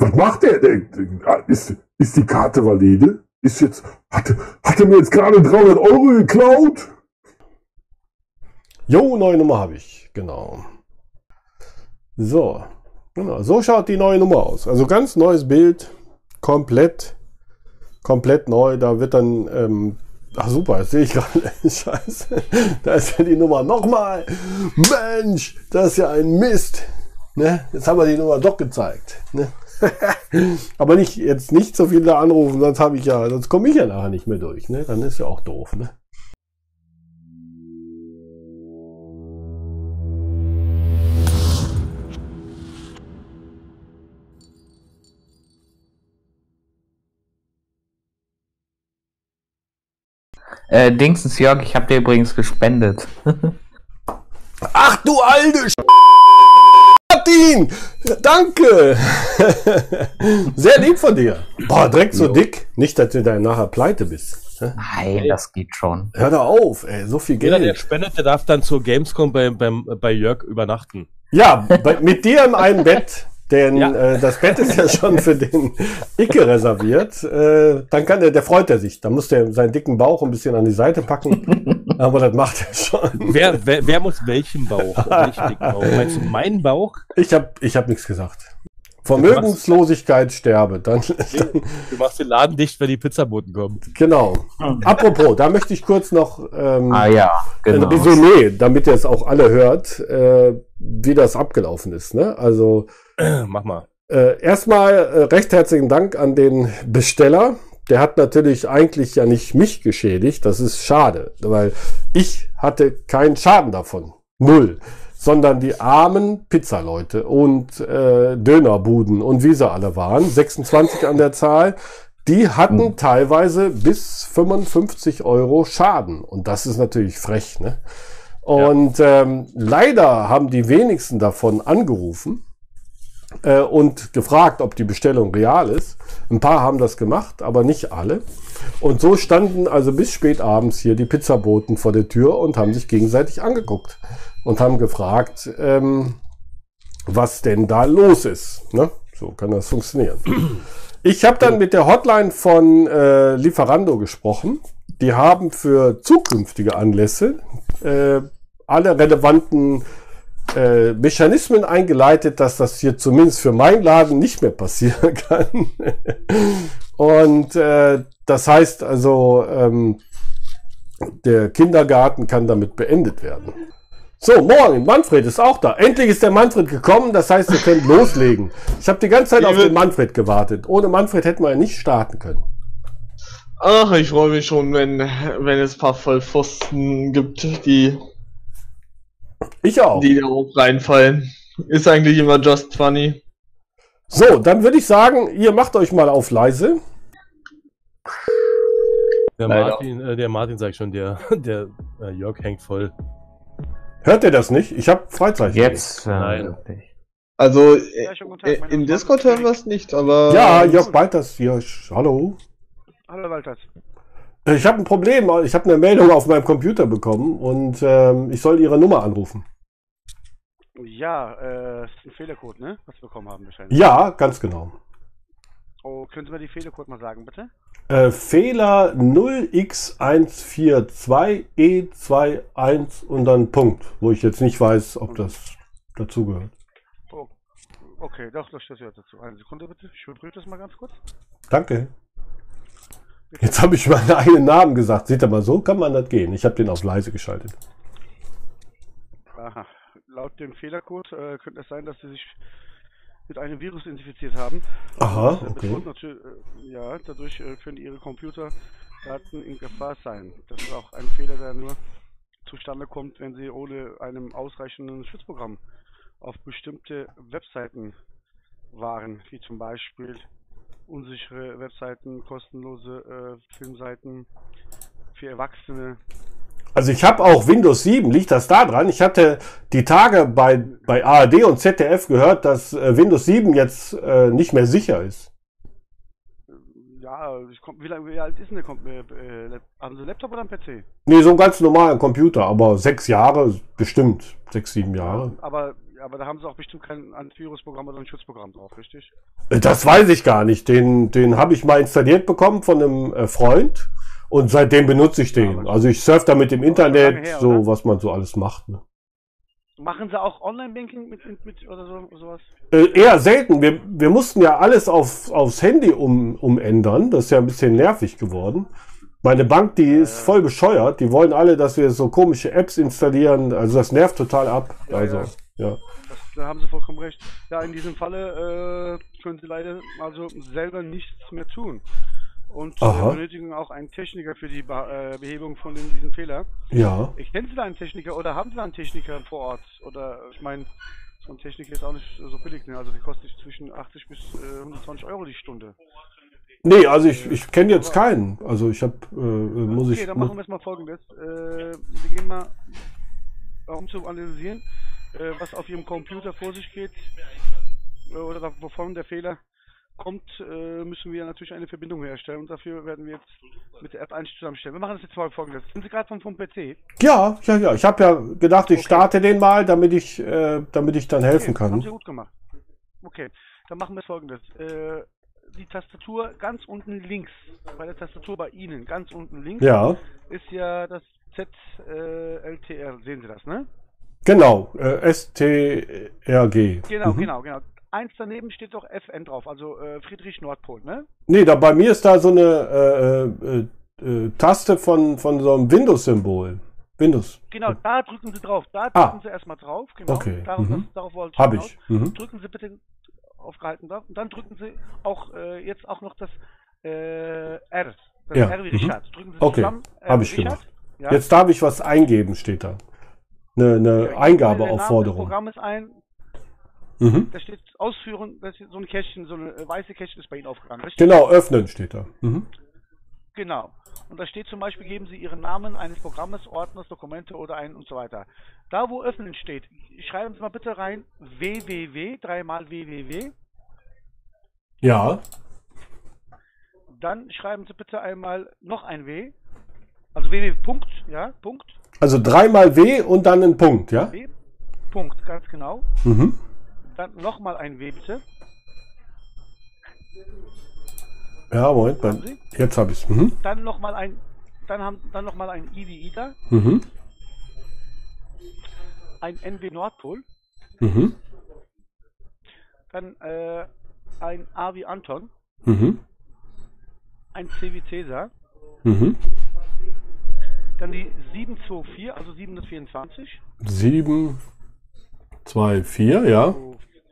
Was macht der? ist, ist die Karte valide? Ist jetzt, hatte, hatte mir jetzt gerade 300 Euro geklaut? Jo, neue Nummer habe ich, genau. So, genau, so schaut die neue Nummer aus. Also ganz neues Bild, komplett, komplett neu. Da wird dann, ähm, ach super, das sehe ich gerade. Scheiße, da ist ja die Nummer nochmal. Mensch, das ist ja ein Mist. Ne? Jetzt haben wir die Nummer doch gezeigt. Ne? Aber nicht, jetzt nicht so viele anrufen, sonst habe ich ja, sonst komme ich ja nachher nicht mehr durch. Ne? Dann ist ja auch doof. Ne? Äh, Dingsens Jörg, ich habe dir übrigens gespendet. Ach du alte Sch Martin! Danke! Sehr lieb von dir. Boah, direkt so dick. Nicht, dass du dann nachher pleite bist. Nein, das geht schon. Hör doch auf, ey, so viel Jeder, der Geld. spendet, der darf dann zur Gamescom bei, beim, bei Jörg übernachten. Ja, bei, mit dir in einem Bett, denn Ja. äh, das Bett ist ja schon für den Icke reserviert. Äh, dann kann der, der freut er sich. Da muss der seinen dicken Bauch ein bisschen an die Seite packen. Aber das macht er schon. Wer, wer, wer muss welchen Bauch? Welchen Bauch? Meinst du meinen Bauch? Ich habe ich hab nichts gesagt. Vermögenslosigkeit sterbe. Dann, dann Du machst den Laden dicht, wenn die Pizzaboten kommen. genau. Apropos, da möchte ich kurz noch ähm, Ah ja, ein genau. Resümee, damit ihr es auch alle hört, äh, wie das abgelaufen ist. Ne? Also Mach mal. Äh, erstmal äh, recht herzlichen Dank an den Besteller. Der hat natürlich eigentlich ja nicht mich geschädigt. Das ist schade, weil ich hatte keinen Schaden davon. Null. Sondern die armen Pizzaleute und äh, Dönerbuden und wie sie alle waren, 26 an der Zahl, die hatten teilweise bis 55 Euro Schaden. Und das ist natürlich frech. Ne? Und ähm, leider haben die wenigsten davon angerufen äh, und gefragt, ob die Bestellung real ist. Ein paar haben das gemacht, aber nicht alle. Und so standen also bis spät abends hier die Pizzaboten vor der Tür und haben sich gegenseitig angeguckt und haben gefragt, ähm, was denn da los ist. Ne? So kann das funktionieren. Ich habe dann mit der Hotline von äh, Lieferando gesprochen. Die haben für zukünftige Anlässe äh, alle relevanten äh, Mechanismen eingeleitet, dass das hier zumindest für meinen Laden nicht mehr passieren kann. Und äh, das heißt also, ähm, der Kindergarten kann damit beendet werden. So, morgen, Manfred ist auch da. Endlich ist der Manfred gekommen, das heißt, wir können loslegen. Ich habe die ganze Zeit auf den Manfred gewartet. Ohne Manfred hätten wir ja nicht starten können. Ach, ich freue mich schon, wenn, wenn es ein paar Vollpfosten gibt, die, Ich auch. die da auch reinfallen. Ist eigentlich immer just funny. So, dann würde ich sagen, ihr macht euch mal auf leise. Der Leider. Martin, äh, der Martin sagt schon, der, der äh, Jörg hängt voll. Hört ihr das nicht? Ich habe Freizeichen. Jetzt. Äh, Nein. Also, Ja, äh, Tag, äh, im Discord hören wir es nicht, aber. Ja, Jörg Balters hier. Hallo. Hallo Walters. Ich habe ein Problem. Ich habe eine Meldung auf meinem Computer bekommen und ähm, ich soll Ihre Nummer anrufen. Ja, äh, das ist ein Fehlercode, ne? Was wir bekommen haben wahrscheinlich. Ja, ganz genau. Oh, können Sie mir die Fehlercode mal sagen, bitte? Äh, Fehler 0x142E21 und dann Punkt, wo ich jetzt nicht weiß, ob das dazugehört. Oh, okay, doch, das gehört dazu. Eine Sekunde bitte. Ich überprüfe das mal ganz kurz. Danke. Jetzt habe ich meinen eigenen Namen gesagt. Seht ihr mal, so kann man das gehen. Ich habe den auf leise geschaltet. Aha. Laut dem Fehlercode äh, könnte es sein, dass Sie sich mit einem Virus infiziert haben. Aha, Das okay. wird natürlich, äh, ja, dadurch äh, können Ihre Computerdaten in Gefahr sein. Das ist auch ein Fehler, der nur zustande kommt, wenn Sie ohne einem ausreichenden Schutzprogramm auf bestimmte Webseiten waren, wie zum Beispiel unsichere Webseiten, kostenlose äh, Filmseiten für Erwachsene. Also ich habe auch Windows 7, liegt das da dran? Ich hatte die Tage bei, bei ARD und ZDF gehört, dass äh, Windows 7 jetzt äh, nicht mehr sicher ist. Ja, ich komm, wie, lange, wie alt ist denn der? Äh, äh, haben Sie einen Laptop oder einen PC? Nee, so einen ganz normalen Computer, aber sechs Jahre, bestimmt. Sechs, sieben Jahre. Aber Ja, aber da haben sie auch bestimmt kein Antivirusprogramm oder ein Schutzprogramm drauf, richtig? Äh, Das weiß ich gar nicht. Den, den habe ich mal installiert bekommen von einem äh, Freund und seitdem benutze ich den. Also ich surfe da mit dem lange Internet, her, so was man so alles macht. Ne? Machen sie auch Online-Banking mit, mit, mit oder so, sowas? Äh, eher selten. Wir, wir mussten ja alles auf, aufs Handy um, umändern. Das ist ja ein bisschen nervig geworden. Meine Bank, die ist voll bescheuert. Die wollen alle, dass wir so komische Apps installieren. Also das nervt total ab. Ja, also, ja. Ja. Das, da haben sie vollkommen recht. Ja, in diesem Falle äh, können sie leider also selber nichts mehr tun. Und äh, Aha. benötigen auch einen Techniker für die Be äh, Behebung von den, diesen Fehler. Ja. Ich kennen Sie da einen Techniker oder haben Sie da einen Techniker vor Ort? Oder ich meine, so ein Techniker ist auch nicht so billig, ne? Also die kostet zwischen 80 bis äh, 120 Euro die Stunde. Nee, also ich, ich kenne jetzt keinen. Also ich habe, äh, äh, muss okay, ich. dann Muss, machen wir es mal folgendes. Äh, wir gehen mal, um zu analysieren, äh, was auf Ihrem Computer vor sich geht, äh, oder wovon der Fehler kommt, äh, müssen wir natürlich eine Verbindung herstellen und dafür werden wir jetzt mit der App eins zusammenstellen. Wir machen das jetzt mal folgendes. Sind Sie gerade vom, vom PC? ja, ja, ja. Ich habe ja gedacht, ich Okay. starte den mal, damit ich, äh, damit ich dann helfen Okay, Haben kann. Sie gut gemacht. Okay, dann machen wir folgendes. Äh, die Tastatur ganz unten links, bei der Tastatur bei Ihnen, ganz unten links, Ja, ist ja das ZLTR. Sehen Sie das, ne? Genau. Äh, STRG. Genau, Mhm. genau, genau. Eins daneben steht doch FN drauf, also äh, Friedrich Nordpol, ne? Nee, da bei mir ist da so eine äh, äh, äh, Taste von, von so einem Windows-Symbol. Windows. Genau, da drücken Sie drauf. Da Ah. drücken Sie erstmal drauf. Genau. Okay, Darauf, mhm. das, darauf wollte ich Habe hinaus. ich. Mhm. Drücken Sie bitte aufgehalten drauf. Und dann drücken Sie auch äh, jetzt auch noch das äh, R. Das Ja, R wie mhm. Richard. Drücken Sie Okay, zusammen. R hab wie ich Richard. gemacht. Ja. Jetzt darf ich was eingeben, steht da. Eine, eine Ja, Eingabeaufforderung. Namen des Programmes ein. Mhm. Da steht Ausführen, da steht so ein Kästchen, so eine äh, weiße Kästchen ist bei Ihnen aufgegangen. Richtig? Genau, öffnen steht da. Mhm. Genau. Und da steht zum Beispiel, geben Sie Ihren Namen eines Programmes, Ordners, Dokumente oder ein und so weiter. Da, wo öffnen steht, schreiben Sie mal bitte rein www, dreimal www. Ja, Dann schreiben Sie bitte einmal noch ein W. Also www. Punkt, ja, Punkt, also dreimal W und dann ein Punkt, ja? W. Punkt, ganz genau. Mhm. Dann nochmal ein W bitte. Ja, Moment, Sie? jetzt habe ich es. Mhm. Dann nochmal ein, dann haben, dann noch mal ein I wie Ida, Mhm. ein N wie Nordpol, Mhm. dann äh, ein A wie Anton, Mhm. ein C wie Cäsar, Mhm. Dann die 724, also 724, 7, 2, 4, ja.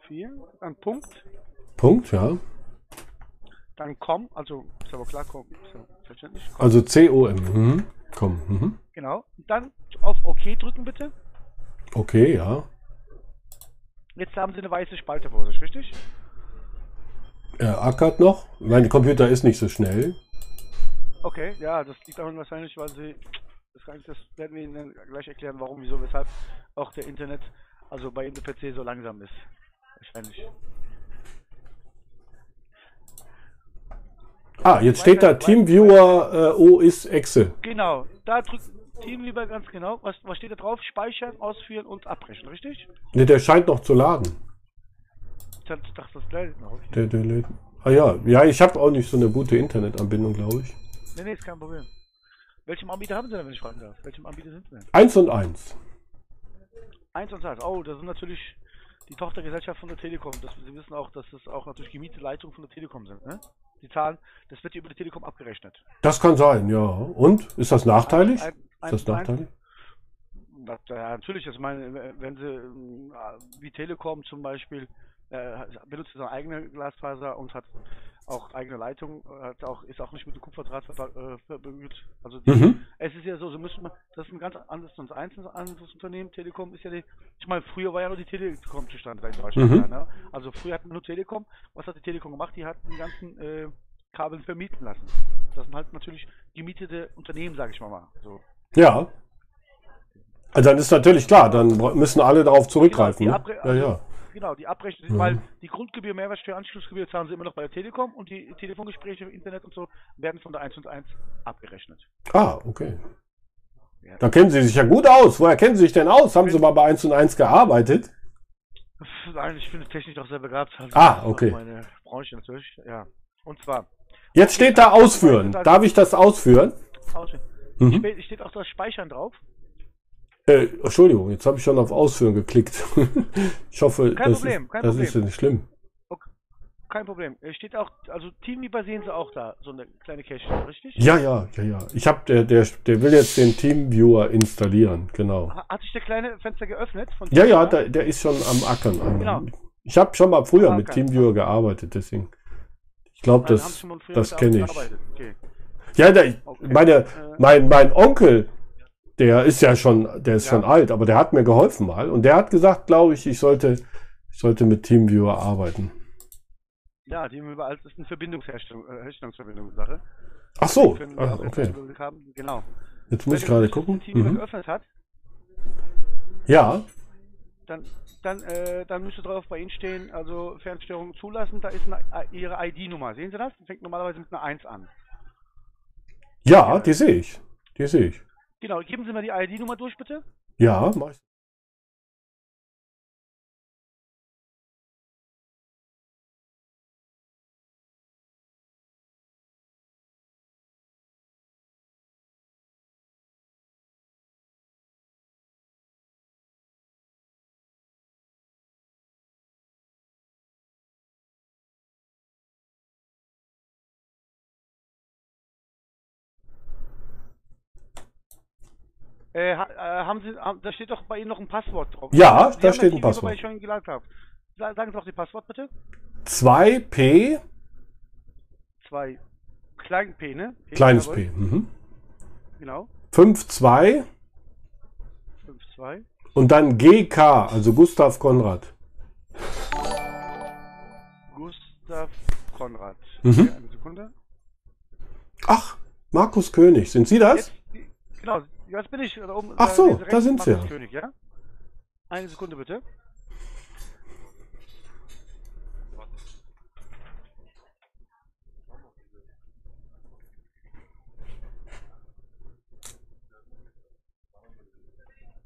4, dann Punkt, Punkt, ja. dann Com, also ist aber klar, Com, ja verständlich, Com, Also C-O-M. Mhm. Komm. Mhm. genau. Dann auf OK drücken bitte. Okay, ja. Jetzt haben Sie eine weiße Spalte vor sich, richtig? Er ackert noch. Mein Computer ist nicht so schnell. Okay, ja, das liegt daran wahrscheinlich, weil Sie, das, kann ich, das werden wir Ihnen gleich erklären, warum, wieso, weshalb auch der Internet, also bei Ihnen der PC so langsam ist. Wahrscheinlich. Ah, jetzt steht da TeamViewer äh, OS Exe. Genau, da drückt Teamviewer ganz genau. Was, was steht da drauf? Speichern, ausführen und abbrechen, richtig? Ne, der scheint noch zu laden. Ich dachte, das leidet noch. Der, der lädt. Ah ja, ja, ich habe auch nicht so eine gute Internetanbindung, glaube ich. Nee, nee, ist kein Problem. Welchem Anbieter haben Sie denn, wenn ich fragen darf? Welchem Anbieter sind Sie denn? Eins und eins. Eins und eins. Oh, das sind natürlich die Tochtergesellschaft von der Telekom. Das, Sie wissen auch, dass das auch natürlich gemietete Leitungen von der Telekom sind, ne? Die Zahlen, das wird über die Telekom abgerechnet. Das kann sein, ja. Und? Ist das nachteilig? Ein- Ist das nachteilig? Das, ja, natürlich. Ich meine, wenn Sie wie Telekom zum Beispiel äh, benutzt seine eigene Glasfaser und hat auch eigene Leitung, hat auch, ist auch nicht mit dem Kupferdraht äh, verbündet. Also die, Mhm. es ist ja so, so müssen wir, das ist ein ganz anderes, ein einzelnes anderes Unternehmen. Telekom ist ja die, ich meine, früher war ja nur die Telekom zustande in Deutschland. Mhm. Ja, ne? Also früher hatten wir nur Telekom. Was hat die Telekom gemacht? Die hat die ganzen äh, Kabel vermieten lassen. Das sind halt natürlich gemietete Unternehmen, sage ich mal mal. So. Ja. Also dann ist natürlich klar, dann müssen alle darauf zurückgreifen. Genau, die ne? Ja, ja. Genau, die Abrechnung, Mhm. weil die Grundgebühr, Mehrwertsteuer, Anschlussgebühr zahlen sie immer noch bei der Telekom und die Telefongespräche, Internet und so werden von der 1 und 1 abgerechnet. Ah, okay. Ja. Da kennen Sie sich ja gut aus. Woher kennen Sie sich denn aus? Haben Sie mal bei 1 und 1 gearbeitet? Nein, ich bin technisch auch sehr begabt. Also Ah, okay. Meine Branche natürlich, ja. Und zwar, Jetzt steht da ausführen. Darf ich das ausführen? Ausführen. Mhm. Steht auch das Speichern drauf? Äh, Entschuldigung, jetzt habe ich schon auf Ausführen geklickt. ich hoffe, Kein das, Problem, ist, kein das Problem. ist ja nicht schlimm. Kein Problem. Steht auch, also Teamviewer sehen Sie auch da, so eine kleine Cache, richtig? Ja, ja, ja, ja. Ich habe der, der, der will jetzt den Teamviewer installieren, genau. Ha- Hat sich der kleine Fenster geöffnet? Von Ja, ja, der, der ist schon am Ackern. Am, Genau. Ich habe schon mal früher mit okay. Teamviewer gearbeitet, deswegen. Ich glaube, das, das kenne ich. Okay. Ja, der, Okay. meine, Äh, mein, mein Onkel, der ist ja schon, der ist Ja. schon alt, aber der hat mir geholfen mal und der hat gesagt, glaube ich, ich sollte, ich sollte mit Teamviewer arbeiten. Ja, Teamviewer als ist eine Verbindungsherstellung, äh. Ach so, Können ah, okay. Haben. Genau. Jetzt muss ich Wenn gerade das gucken. Teamviewer Mhm. geöffnet hat, Ja, dann, dann, äh, dann müsste drauf bei Ihnen stehen, also Fernsteuerung zulassen, da ist eine, äh, Ihre ID-Nummer. Sehen Sie das? Fängt normalerweise mit einer 1 an. ja, die sehe ich. Die sehe ich. Genau, geben Sie mal die ID-Nummer durch, bitte. Ja, mach ich. Äh, äh, haben Sie, da steht doch bei Ihnen noch ein Passwort drauf. Ja, Sie da steht ein Passwort. ich schon geladen habe. Sa- Sagen Sie doch die Passwort bitte. 2P, 2. Klein P, ne? P, kleines jawohl. P. Mhm. Genau. 5-2 5, 2. und dann GK, also Gustav Konrad. Gustav Konrad. Mhm. Eine Sekunde. Ach, Markus König, sind Sie das? Jetzt, genau, jetzt bin ich da oben. Ach so, da rechts sind Sie. König, ja? Eine Sekunde bitte.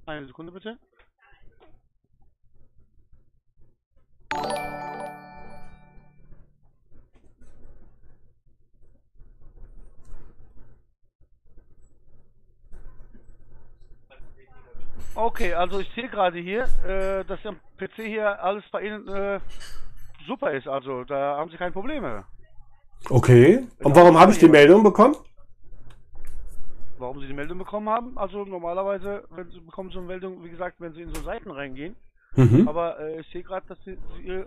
Eine Sekunde bitte. Okay, also ich sehe gerade hier, äh, dass am PC hier alles bei Ihnen äh, super ist. Also da haben Sie keine Probleme. Okay. Und warum habe ich die Meldung bekommen? Warum Sie die Meldung bekommen haben? Also normalerweise, wenn Sie bekommen so eine Meldung, wie gesagt, wenn Sie in so Seiten reingehen. Mhm. Aber äh, ich sehe gerade, dass Sie, Sie, äh,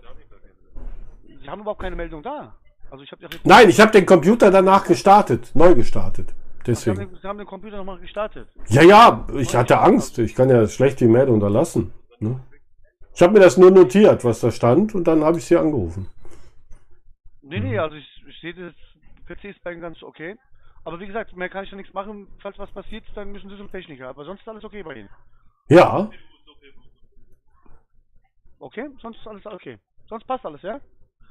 Sie haben überhaupt keine Meldung da. Also ich habe Nein, ich habe den Computer danach gestartet, neu gestartet. Sie haben, Deswegen. den, Sie haben den Computer nochmal gestartet. Ja, ja, ich hatte Angst. Ich kann ja schlecht die Meldung unterlassen. Ne? Ich habe mir das nur notiert, was da stand, und dann habe ich sie angerufen. Nee, nee, also ich, ich sehe das PC ist bei Ihnen ganz okay. Aber wie gesagt, mehr kann ich ja nichts machen. Falls was passiert, dann müssen Sie zum Techniker. Aber sonst ist alles okay bei Ihnen. Ja, Okay? Sonst ist alles okay. Sonst passt alles, ja?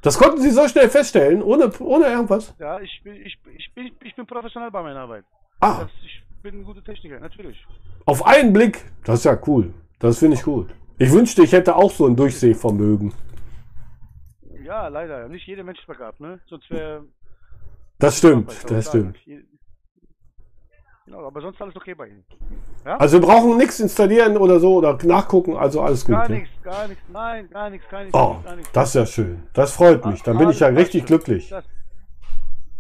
Das konnten Sie so schnell feststellen, ohne, ohne irgendwas. Ja, ich bin, ich, ich bin, ich bin professionell bei meiner Arbeit. Ah, Das, ich bin ein guter Techniker, natürlich. auf einen Blick. Das ist ja cool. Das finde ich gut. Ich wünschte, ich hätte auch so ein Durchsehvermögen. Ja, leider. Nicht jeder Mensch begabt, ne? Sonst wäre. Das stimmt, das stimmt. Genau, aber sonst alles okay bei Ihnen. Also wir brauchen nichts installieren oder so oder nachgucken, also alles gut. Gar ja? nichts, gar nichts. Nein, gar nichts, gar nichts. Oh, gar nichts. das ist ja schön. Das freut mich. Dann bin ich ja richtig schon. glücklich. Das,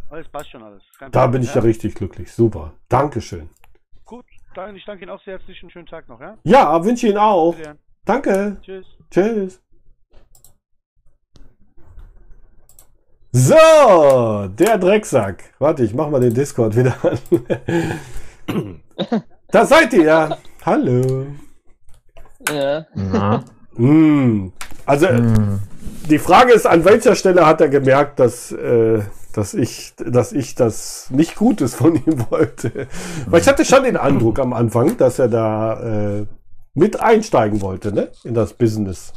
alles passt schon alles. Kein Da Problem, bin ich ja richtig glücklich. Super. Dankeschön. Gut, dann, ich danke Ihnen auch sehr herzlich. Einen schönen Tag noch, ja? Ja, wünsche Ihnen auch. Danke. Tschüss. Tschüss. So, der Drecksack. Warte, ich mach mal den Discord wieder an. da seid ihr ja. Hallo. Ja. Na, Hm. Also, hm. die Frage ist, an welcher Stelle hat er gemerkt, dass, äh, dass, ich, dass ich das nicht Gutes von ihm wollte? Weil ich hatte schon den Eindruck am Anfang, dass er da äh, mit einsteigen wollte, ne? In das Business.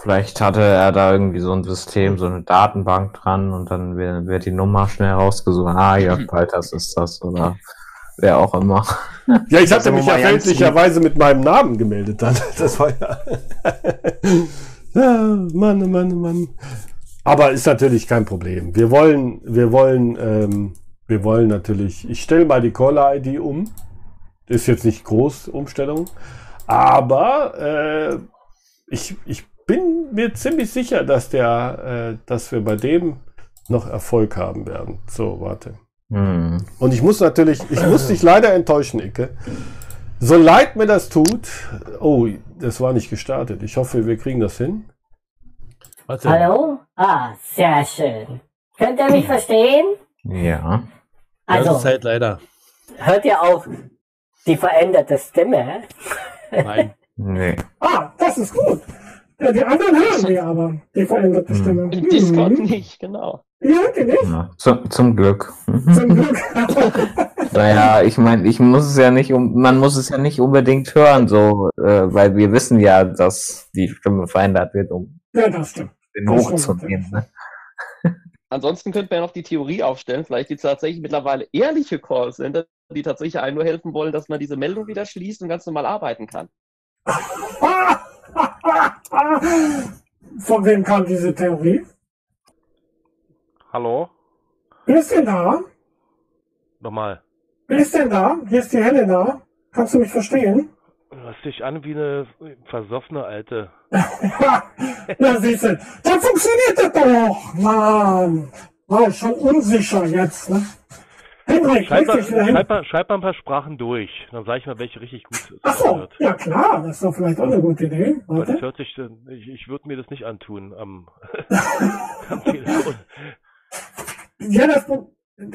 Vielleicht hatte er da irgendwie so ein System, so eine Datenbank dran und dann wird, wird die Nummer schnell rausgesucht. Ah, Jörg Balters ist das oder wer auch immer. Ja, ich hatte mich ja fälschlicherweise mit meinem Namen gemeldet dann. Das war ja. Ja, Mann, Mann, Mann. Aber ist natürlich kein Problem. Wir wollen, wir wollen, ähm, wir wollen natürlich, ich stelle mal die Caller-ID um. Ist jetzt nicht groß Umstellung. Aber äh, ich, ich bin mir ziemlich sicher, dass der, äh, dass wir bei dem noch Erfolg haben werden. So, warte. Hm. Und ich muss natürlich, ich muss dich leider enttäuschen, Icke. So leid mir das tut. Oh, das war nicht gestartet. Ich hoffe, wir kriegen das hin. Warte. Hallo? Ah, sehr schön. Könnt ihr mich verstehen? Ja. Also, Zeit leider. hört ihr auch die veränderte Stimme? Nein. Nee. Ah, das ist gut. Ja, die anderen hören wir aber, die veränderte Hm. Stimme. Im Discord Mhm. nicht, genau. Ja, die nicht. Ja, zum, zum Glück. Zum Glück. Naja, ich meine, ich muss es ja nicht, man muss es ja nicht unbedingt hören, so, äh, weil wir wissen ja, dass die Stimme verändert wird, um ja, das stimmt. den hochzunehmen. Ne? Ansonsten könnte man ja noch die Theorie aufstellen, vielleicht es tatsächlich mittlerweile ehrliche Callcenter, die tatsächlich einem nur helfen wollen, dass man diese Meldung wieder schließt und ganz normal arbeiten kann. Von wem kam diese Theorie? Hallo? Wer ist denn da? Nochmal. Wer ist denn da? Hier ist die Helena. Kannst du mich verstehen? Du hörst dich an wie eine versoffene Alte. Na, siehst du, dann funktioniert das doch. Mann. War schon unsicher jetzt, ne? Schreib mal, schreib, mal, schreib mal ein paar Sprachen durch. Dann sage ich mal, welche richtig gut Ach so, wird. ja klar, das ist doch vielleicht auch eine gute Idee. Weil das Warte. hört sich, ich, ich würde mir das nicht antun am, am Telefon. Ja, das,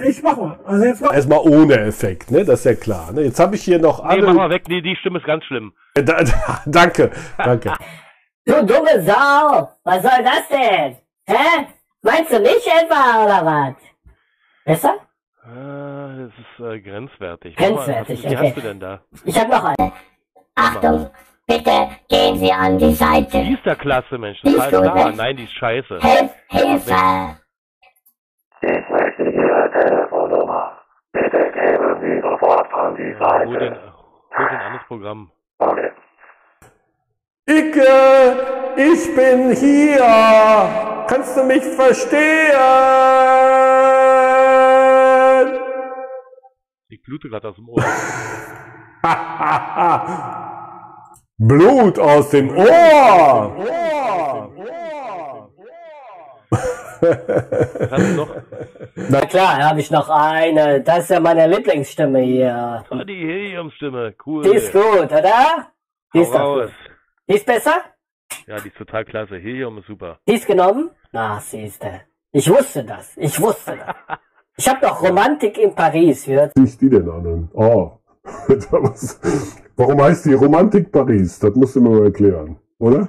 ich mach mal. Also jetzt mach Erstmal ohne Effekt, ne? Das ist ja klar. Ne? Jetzt habe ich hier noch Nee, mach alle. mal weg. Nee, die Stimme ist ganz schlimm. Äh, da, danke, danke. Du dumme Sau! Was soll das denn? Hä? Meinst du mich etwa oder was? Besser? Ah, das ist äh, grenzwertig. Grenzwertig, Mal, wie okay. hast du denn da? Ich hab noch einen. Achtung, bitte gehen Sie an die Die Seite. ist ja klasse, Mensch. Die Das ist heißt gut, da. ne? Nein, die ist scheiße. Hilf, Hilfe! Ja, hol den, hol den anderes Programm. Icke, ich bin hier. Kannst du mich verstehen? Ich blute gerade aus dem Ohr. Blut aus dem Ohr. Na klar, habe ich noch eine. Das ist ja meine Lieblingsstimme hier. Ah, die Heliumstimme. Cool. Die ist gut, oder? Die Hau ist, raus. gut. die ist besser? Ja, die ist total klasse. Helium ist super. Die ist genommen? Na, siehste. Ich wusste das. Ich wusste das. Ich habe noch Romantik in Paris. Wie hört- Wie ich die denn an? Oh. Warum heißt die Romantik Paris? Das musst du mir mal erklären, oder?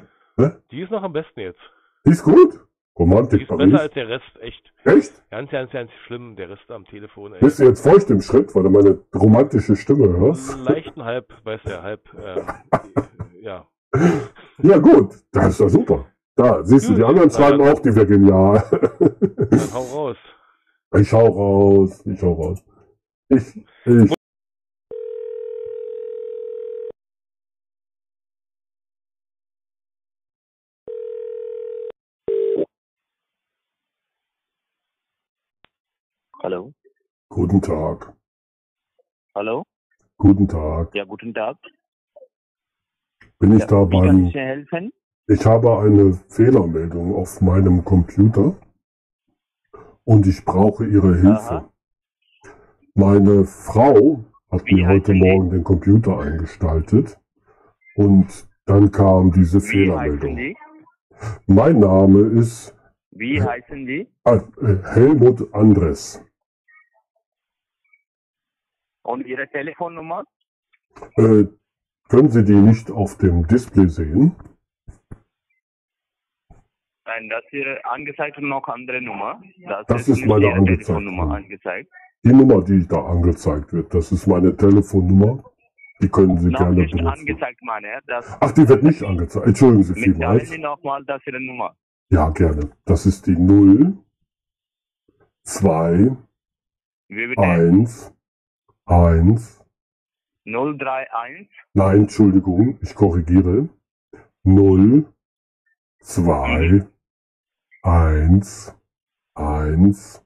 Die ist noch am besten jetzt. Die ist gut? Die Romantik ist besser als Paris? der Rest. Echt. Echt? Ganz, ganz, ganz schlimm. Der Rest am Telefon. Ey. Bist du jetzt feucht im Schritt, weil du meine romantische Stimme hörst? Leichten halb, weißt du, halb, ähm, ja. Ja, gut. Das ist ja super. Da, siehst du, die anderen ja. auch, die wäre genial. Dann hau raus. Ich hau raus, ich hau raus. Ich, ich. Hallo? Guten Tag. Hallo? Guten Tag. Ja, guten Tag. Bin ich Ja, da beim. ich helfen? Ich habe eine Fehlermeldung auf meinem Computer und ich brauche Ihre Hilfe. Aha. Meine Frau hat Wie mir heute die? Morgen den Computer eingestaltet und dann kam diese Wie heißen Fehlermeldung. Mein Name ist Wie heißen die? äh, äh, Helmut Andres. Und Ihre Telefonnummer? Äh, können Sie die nicht auf dem Display sehen? Nein, das hier angezeigt und noch andere Nummer. Das, Das ist nicht meine Telefonnummer Nummer. angezeigt. Die Nummer, die da angezeigt wird, das ist meine Telefonnummer. Die können Sie noch gerne nicht benutzen. angezeigt, meine. Das, Ach, die wird nicht angezeigt. Entschuldigen Sie vielmals. Sie nochmal, das Ihre Nummer. Ja, gerne. Das ist die 0, 2, Wie bitte? 1, 1. 031 Nein, Entschuldigung, ich korrigiere. 0, zwei, eins, eins.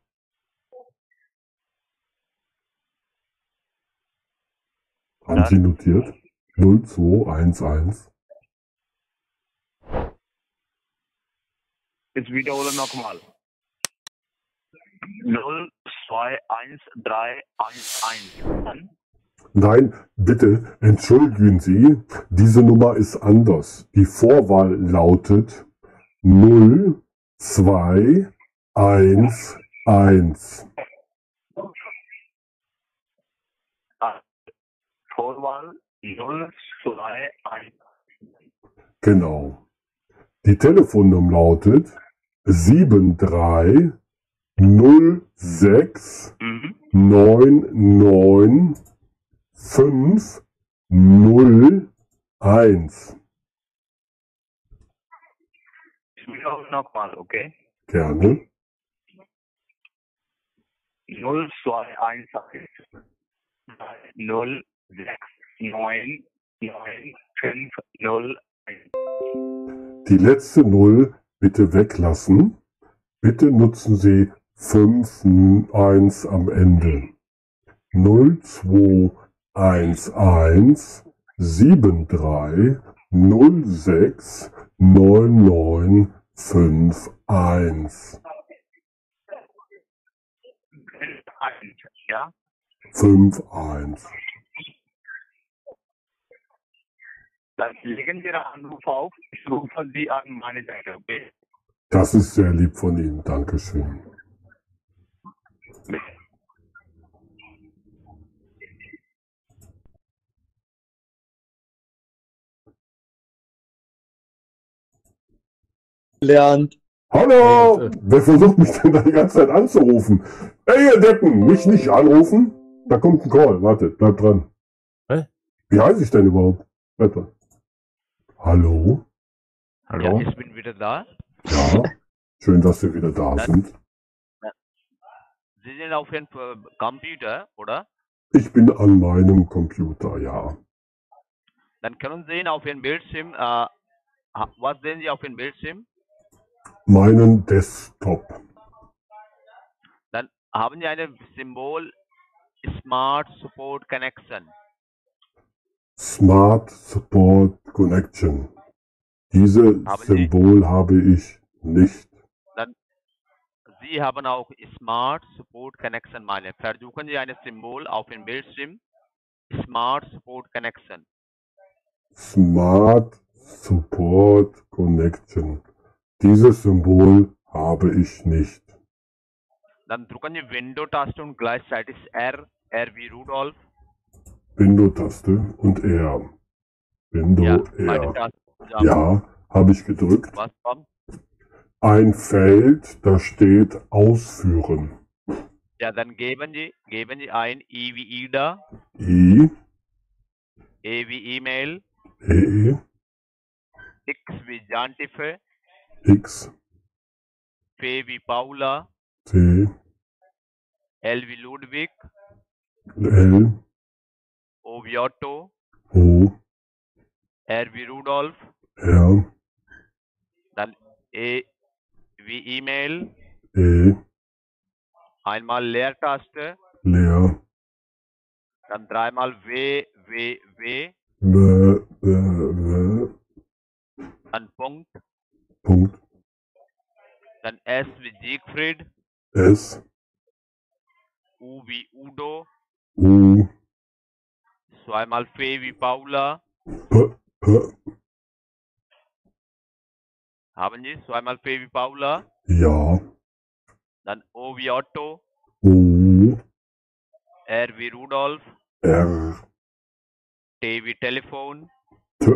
Haben Sie notiert? 0211. Jetzt wiederhole nochmal. 021311. Dann Nein, bitte, entschuldigen Sie, diese Nummer ist anders. Die Vorwahl lautet 0211. Vorwahl 021. Genau. Die Telefonnummer lautet 7306 Mhm. 99 501. Ich wiederhole nochmal, okay? Gerne. 0211 069 9501. Die letzte Null bitte weglassen. Bitte nutzen Sie 5-1 am Ende. 0211 73 06 9951. Ja? 51. Dann legen Sie Ihren Anruf auf. Ich rufe Sie an meine Seite, okay? Das ist sehr lieb von Ihnen. Dankeschön. Lernt. Hallo! Wer versucht mich denn da die ganze Zeit anzurufen? Ey, ihr Deppen, mich nicht anrufen? Da kommt ein Call. Wartet, bleib dran. Hä? Wie heiße ich denn überhaupt? Bleib dran. Hallo? Ja, ich bin wieder da. Ja. Schön, dass Sie wieder da Dann- sind. Sie sind auf Ihrem äh, Computer, oder? Ich bin an meinem Computer, ja. Dann können Sie auf Ihrem Bildschirm, äh, was sehen Sie auf Ihrem Bildschirm? Meinen Desktop. Dann haben Sie ein Symbol Smart Support Connection. Smart Support Connection. Diese Haben Sie? Symbol habe ich nicht. Dann Sie haben auch Smart Support Connection meine. Versuchen Sie ein Symbol auf Ihrem Bildschirm Smart Support Connection. Smart Support Connection. Dieses Symbol habe ich nicht. Dann drücken Sie Window-Taste und gleichzeitig R, R wie Rudolf. Window-Taste und R. Window Ja, R. Ja, habe ich gedrückt. Was kommt? Ein Feld, da steht Ausführen. Ja, dann geben Sie, geben Sie ein I wie Ida, I, E wie E-Mail, E, X wie Jantife, X, P wie Paula, T, L wie Ludwig, L, O wie Otto, O, R wie Rudolf, R, dann E wie E-Mail, E, einmal Leertaste, leer, dann dreimal W, W, W, W, W, W, dann Punkt, Punkt, dann S wie Siegfried, S, U wie Udo, U, zweimal P wie Paula, P, P, haben Sie zweimal P wie Paula, ja, dann O wie Otto, O, R wie Rudolf, R, T wie Telefon, T,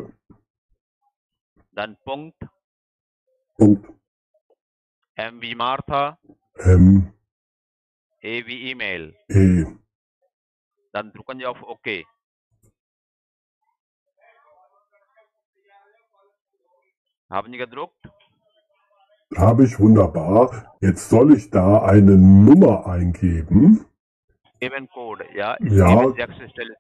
dann Punkt, Punkt, M wie Martha, M, E wie E-Mail. E. Dann drücken Sie auf OK. Haben Sie gedruckt? Habe ich wunderbar. Jetzt soll ich da eine Nummer eingeben. Eben Code, ja. Ja. Stelle.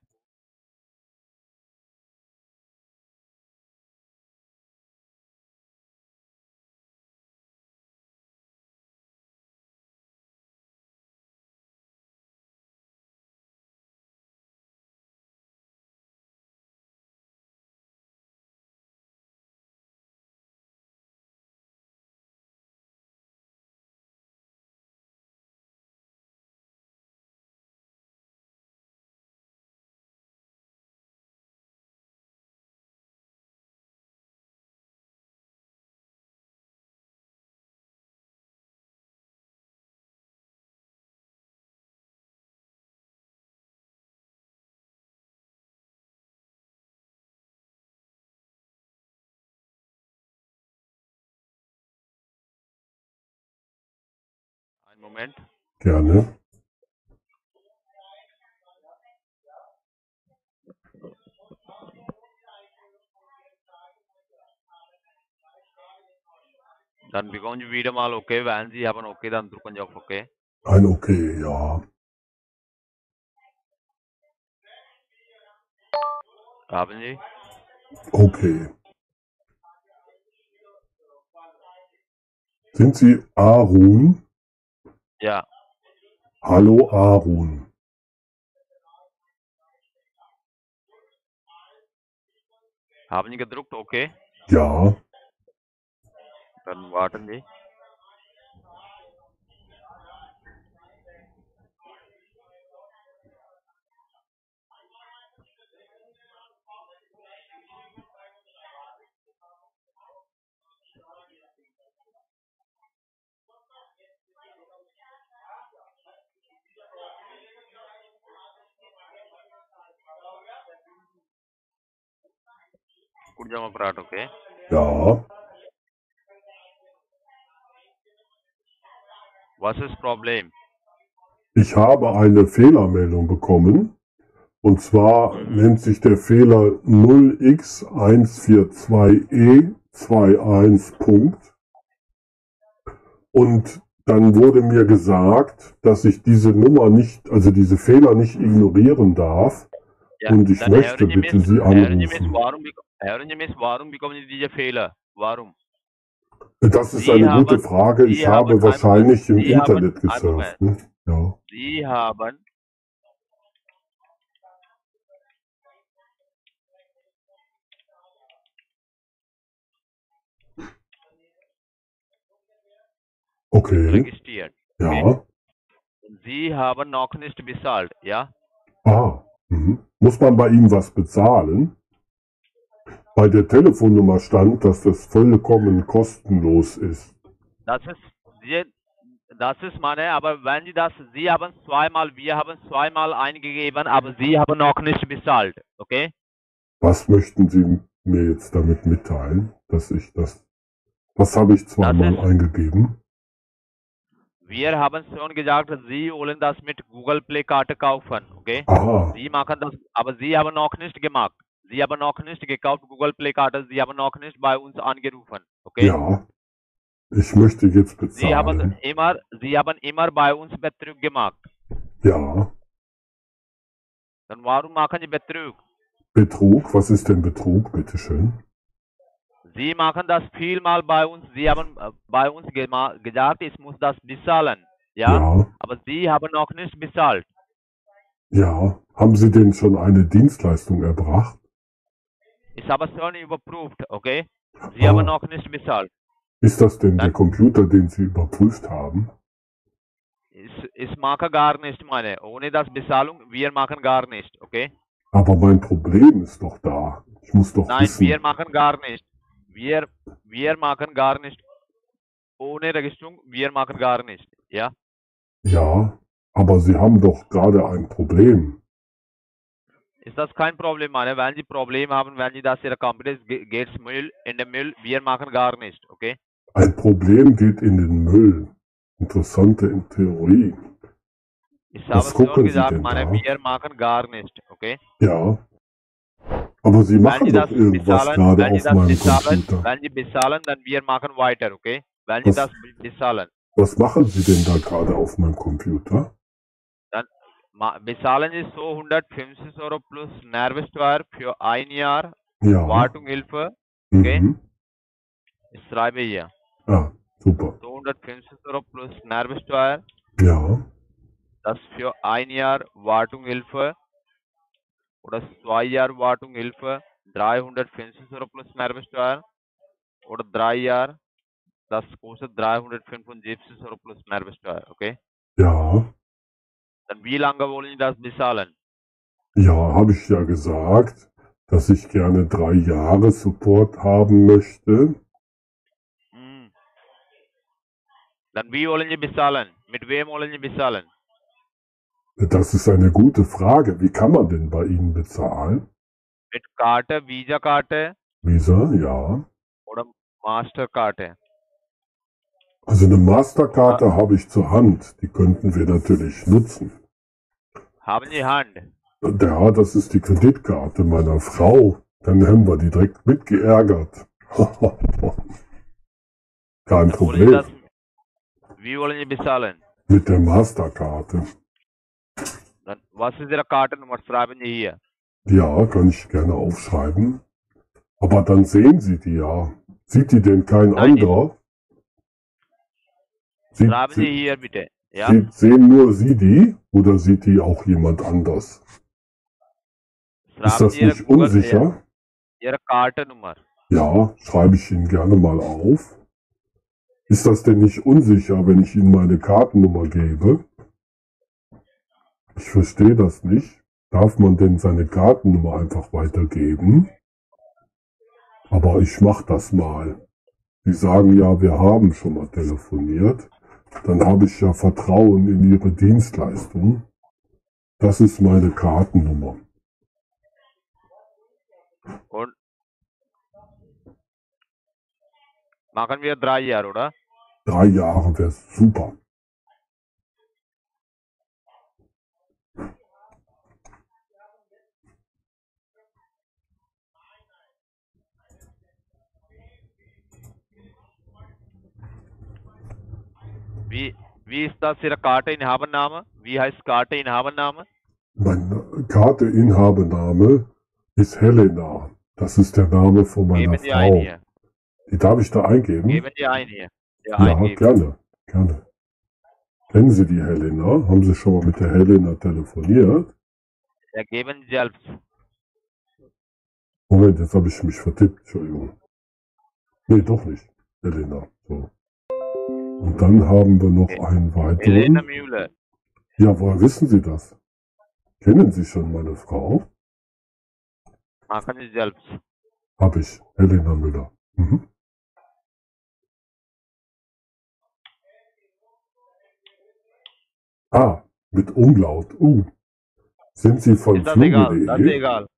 Moment. Gerne. Dann bekommen Sie wieder mal okay, wenn Sie haben okay, dann drücken Sie auf okay. Ein Okay, ja. Haben Sie? Okay. Sind Sie Arun? Ja. Hallo Arun. Haben Sie gedruckt okay? Ja. Dann warten Sie. Kurjama Prat, okay? Ja. Was ist Problem? Ich habe eine Fehlermeldung bekommen. Und zwar nennt sich der Fehler 0x142e21 Punkt. Und dann wurde mir gesagt, dass ich diese Nummer nicht, also diese Fehler nicht ignorieren darf. Ja, und ich möchte bitte mich- Sie anrufen. warum, Sie mich, warum bekommen Sie diese Fehler? Warum? Das ist Sie eine gute haben- Frage. Sie Ich haben habe wahrscheinlich im Sie Internet gesurft. Ne? Ja. Sie haben Okay. registriert. Ja. Sie haben noch nicht bezahlt, ja? Ah. Mhm. Muss man bei ihm was bezahlen? Bei der Telefonnummer stand, dass das vollkommen kostenlos ist. Das ist, Sie, das ist meine, aber wenn Sie das, Sie haben zweimal, wir haben zweimal eingegeben, aber Sie haben noch nicht bezahlt, okay? Was möchten Sie mir jetzt damit mitteilen, dass ich das... Was habe ich zweimal eingegeben? Wir haben schon gesagt, Sie wollen das mit Google Play Karte kaufen, okay? Ah. Sie machen das, aber Sie haben noch nicht gemacht. Sie haben noch nicht gekauft Google Play Karte, Sie haben noch nicht bei uns angerufen, okay? Ja. Ich möchte jetzt Sie haben bezahlen. immer, Sie haben immer bei uns Betrug gemacht. Ja. Dann warum machen Sie Betrug? Betrug? Was ist denn Betrug, bitteschön? Sie machen das vielmal bei uns. Sie haben äh, bei uns gesagt, ich muss das bezahlen. Ja? Ja. Aber Sie haben noch nicht bezahlt. Ja. Haben Sie denn schon eine Dienstleistung erbracht? Ich habe schon überprüft, okay? Sie haben noch nicht bezahlt. Ist das denn der Computer, den Sie überprüft haben? Ich, ich mache gar nicht, meine. Ohne das Bezahlung, wir machen gar nicht, okay? Aber mein Problem ist doch da. Ich muss doch Nein, wissen. wir machen gar nicht. Wir, wir machen gar nicht. Ohne Registrierung, wir machen gar nicht, ja? Ja, aber Sie haben doch gerade ein Problem. Ist das kein Problem, meine? Wenn Sie Problem haben, wenn Sie das Ihre Company ge- geht Müll in den Müll, wir machen gar nicht, okay? Ein Problem geht in den Müll. Interessante in Theorie. Ich habe Was gucken schon Sie gesagt, denn meine, da? wir machen gar nicht, okay? Ja. Aber Sie machen Sie doch das irgendwas bezahlen, gerade wenn Sie auf das meinem bezahlen, Computer. wenn Sie bezahlen, dann wir machen weiter, okay? Wenn Sie Was- das be- bezahlen, Was machen Sie denn da gerade auf meinem Computer? Sie so 150 Euro plus Nervesteuer für ein Jahr Ja. Wartungshilfe, okay? Mhm. Ich schreibe hier. Ah, super. So 150 Euro plus Nervesteuer, Ja. das für ein Jahr Wartungshilfe oder zwei Jahre Wartungshilfe 350 Euro plus Mehrwertsteuer oder drei Jahre, das kostet 375 Euro plus Mehrwertsteuer, okay? Ja. Wie lange wollen Sie das bezahlen? Ja, habe ich ja gesagt, dass ich gerne drei Jahre Support haben möchte. Dann wie wollen Sie bezahlen? Mit wem wollen Sie bezahlen? Das ist eine gute Frage. Wie kann man denn bei Ihnen bezahlen? Mit Karte, Visa-Karte Visa, ja. oder Master-Karte? Also eine Masterkarte habe ich zur Hand. Die könnten wir natürlich nutzen. Haben Sie Hand? Ja, das ist die Kreditkarte meiner Frau. Dann haben wir die direkt mitgeärgert. Kein Sie Problem. das, wie wollen Sie bezahlen? Mit der Masterkarte. Dann, was ist Ihre Kartennummer? Schreiben Sie hier. Ja, kann ich gerne aufschreiben. Aber dann sehen Sie die ja. Sieht die denn kein Nein, die- anderer? Sieht, Schreiben Sie hier bitte. Ja? sieht, sehen nur Sie die oder sieht die auch jemand anders? Ist Schreiben das Sie Ihre nicht Google- unsicher? Ihre Kartennummer. Ja, schreibe ich Ihnen gerne mal auf. Ist das denn nicht unsicher, wenn ich Ihnen meine Kartennummer gebe? Ich verstehe das nicht. Darf man denn seine Kartennummer einfach weitergeben? Aber ich mach das mal. Sie sagen ja, wir haben schon mal telefoniert. Dann habe ich ja Vertrauen in Ihre Dienstleistung. Das ist meine Kartennummer. Und machen wir drei Jahre, oder? Drei Jahre wäre super. Wie, wie ist das Ihre Karteinhabername? Wie heißt Karteinhabername? Mein Karteinhabername ist Helena. Das ist der Name von meiner Geben Sie ein Frau. hier. Die darf ich da eingeben? Geben Sie ein hier. Ja, Ja, eingeben. gerne, gerne. Kennen Sie die Helena? Haben Sie schon mal mit der Helena telefoniert? Ja, geben Sie selbst. Moment, jetzt habe ich mich vertippt, Entschuldigung. Nee, doch nicht. Helena. So. Und dann haben wir noch einen Helena weiteren. Müller. Ja, woher wissen Sie das? Kennen Sie schon meine Frau? Machen Sie selbst. Hab ich. Helena Müller. Mhm. Ah, mit Umlaut. Uh. Sind Sie von Ist das ist fluge.de? egal.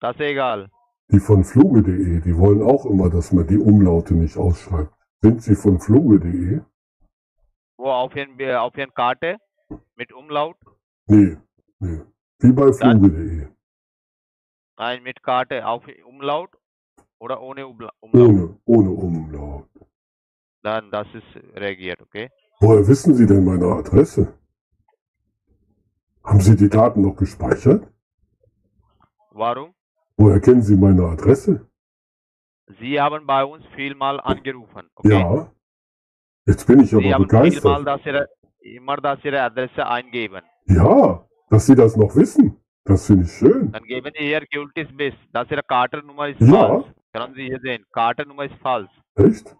Das ist egal. Die von fluge.de, die wollen auch immer, dass man die Umlaute nicht ausschreibt. Sind Sie von fluge.de? Wo auf Ihren, auf Ihren Karte mit Umlaut? Nee, nee. Wie bei fluge.de. Nein, mit Karte auf Umlaut oder ohne Umla- Umlaut? Ohne, ohne Umlaut. Dann das ist reagiert, okay? Woher wissen Sie denn meine Adresse? Haben Sie die Daten noch gespeichert? Warum? Woher kennen Sie meine Adresse? Sie haben bei uns vielmal angerufen, okay? Ja. Jetzt bin ich Sie aber haben begeistert. vielmal das ihre, immer das Ihre Adresse eingeben. Ja, dass Sie das noch wissen. Das finde ich schön. Dann geben Sie hier Gültis bis. Das Ihre Kartennummer ist Ja. falsch. Können Sie hier sehen. Kartennummer ist falsch. Echt?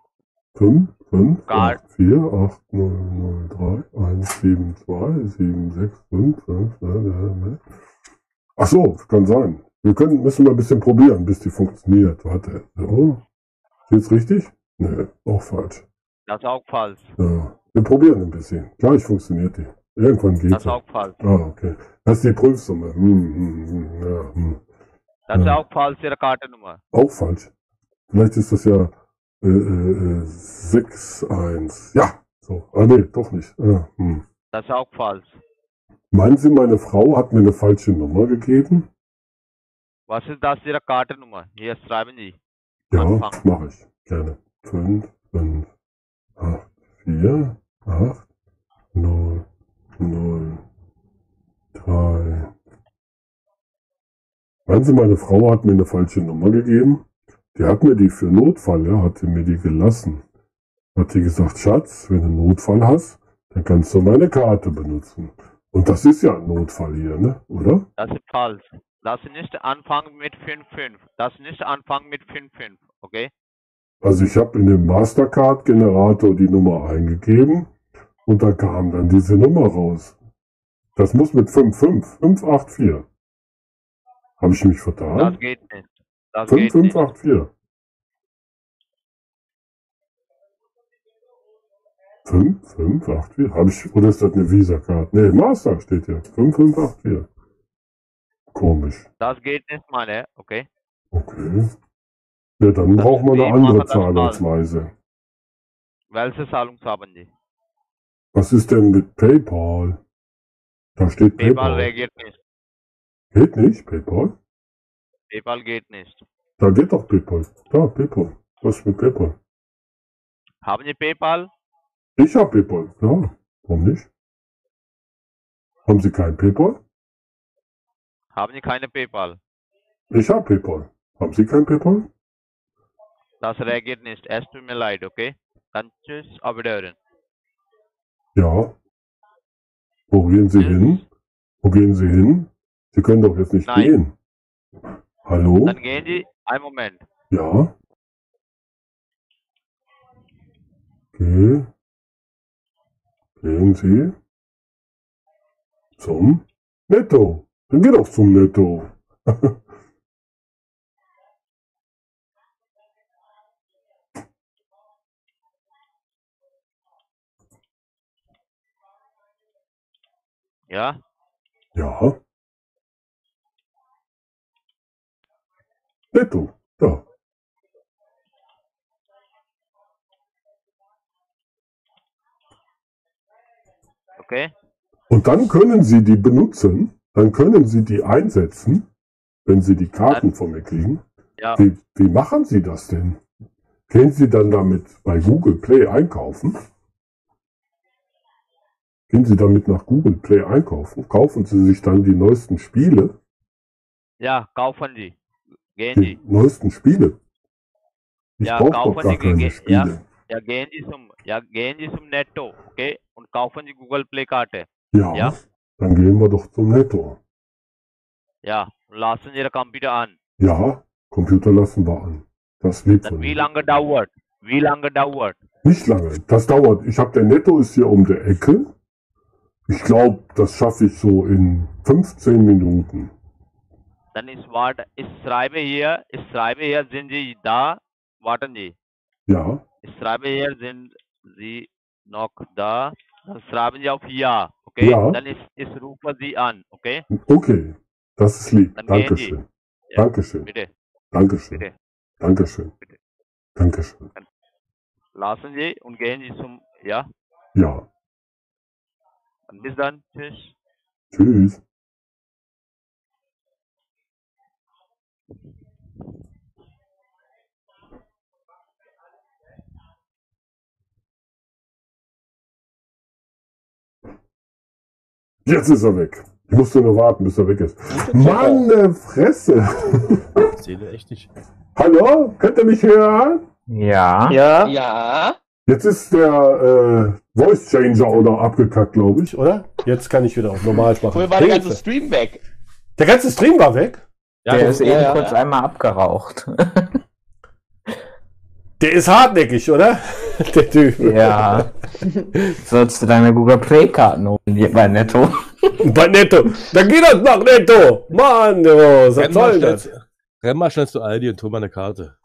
5, 5, Gar- 8, 4, 8, 0, 0, 3, 1, 7, 2, 7, 6, 5, 5, ne, ne, ne. Ach so, kann sein. Wir können, müssen mal ein bisschen probieren, bis die funktioniert. Warte. So. Geht's richtig? Nee, auch falsch. Das ist auch falsch. Ja. Wir probieren ein bisschen. Gleich funktioniert die. Irgendwann Das geht's. ist auch falsch. Ah, okay. Das ist die Prüfsumme. Hm, hm, hm, ja, hm. Das ist Ja. auch falsch, Ihre Kartennummer. Auch falsch. Vielleicht ist das ja äh, äh, 6, 1. Ja, so. Ah, nee, doch nicht. Ja, hm. Das ist auch falsch. Meinen Sie, meine Frau hat mir eine falsche Nummer gegeben? Was ist das Ihre Kartennummer? Hier schreiben Sie. Ja, mache ich. Gerne. 5, 5, 8, 4, 8, 0, 0, 3. Meinen Sie, meine Frau hat mir eine falsche Nummer gegeben? Die hat mir die für Notfall, ja, hat sie mir die gelassen. Hat die gesagt, Schatz, wenn du einen Notfall hast, dann kannst du meine Karte benutzen. Und das ist ja ein Notfall hier, ne? Oder? Das ist falsch. Das ist nicht anfangen mit 5,5. Das ist nicht anfangen mit 5,5. Okay? Also ich habe in dem Mastercard-Generator die Nummer eingegeben und da kam dann diese Nummer raus. Das muss mit 55, 584. Habe ich mich Das vertan? geht nicht. Das geht nicht. 5584. 5584? Habe ich, oder ist das eine Visa-Card? Nee, Master steht hier. 5584. Komisch. Das geht nicht, meine. Okay? Okay. Ja, dann braucht man eine andere das. Zahlungsweise. welche Zahlungsabende? Was ist denn mit PayPal? Da steht PayPal PayPal. reagiert nicht. Geht nicht, PayPal? PayPal geht nicht. Da geht doch PayPal. Da, PayPal. Was ist mit PayPal? Haben Sie PayPal? Ich habe PayPal. Ja, warum nicht? Haben Sie kein PayPal? Haben Sie keine PayPal? Ich habe PayPal. Haben Sie kein PayPal? Das reagiert nicht. Es tut mir leid, okay? Dann tschüss, auf Wiederhören. Ja. Wo gehen Sie hin? Wo gehen Sie hin? Sie können doch jetzt nicht Nein. gehen. Hallo? Dann gehen Sie, einen Moment. Ja. Okay. Gehen Sie zum Netto. Dann geh doch zum Netto. Ja? ja. Netto. Ja. Okay? Und dann können Sie die benutzen, dann können Sie die einsetzen, wenn Sie die Karten von mir kriegen. Ja. Wie, wie machen Sie das denn? Gehen Sie dann damit bei Google Play einkaufen? Gehen Sie damit nach Google Play einkaufen? Kaufen Sie sich dann die neuesten Spiele? Ja, kaufen Sie. Gehen Die Sie. neuesten Spiele? Ich Ja, kaufen Sie. keine ge- Spiele. Ja, ja, gehen Sie zum, ja, gehen Sie zum Netto, okay? Und kaufen Sie Google Play Karte. Ja, Ja? Dann gehen wir doch zum Netto. Ja, lassen Sie Ihre Computer an. Ja, Computer lassen wir an. Das Dann von wie lange dauert? Wie lange dauert? Nicht lange. Das dauert. Ich habe der Netto ist hier um der Ecke. Ich glaube, das schaffe ich so in 15 Minuten. Dann ist warte, ich schreibe hier, ich schreibe hier, sind Sie da? Warten Sie. Ja, Ich schreibe hier, sind Sie noch da? Dann schreiben Sie auf Ja, okay? Ja. Dann ist, ich rufe Sie an, okay? okay. Das ist lieb. Dann. Dankeschön. Ja, Dankeschön. Bitte, Dankeschön. bitte. Dankeschön. Dankeschön. Lassen Sie und gehen Sie zum, ja? Ja. Dann bis dann. Tschüss. Tschüss. Jetzt ist er weg. Ich musste nur warten, bis er weg ist. Mann, Fresse. Seele echt nicht. Hallo? Könnt ihr mich hören? Ja. Ja. Ja. Jetzt ist der äh, Voice Changer oder abgekackt, glaube ich. Oder? Jetzt kann ich wieder auf normal machen. Früher war der ganze Stream weg. Der ganze Stream war weg? Der ist eben ja, kurz ja. einmal abgeraucht. Der ist hartnäckig, oder? Der Typ. ja. Sollst du deine Google Play Karten holen hier bei Netto? Bei Netto. Dann geht das nach Netto. Mann, oh, was Renn soll mal, das? renn mal schnell zu Aldi und hol mal eine Karte.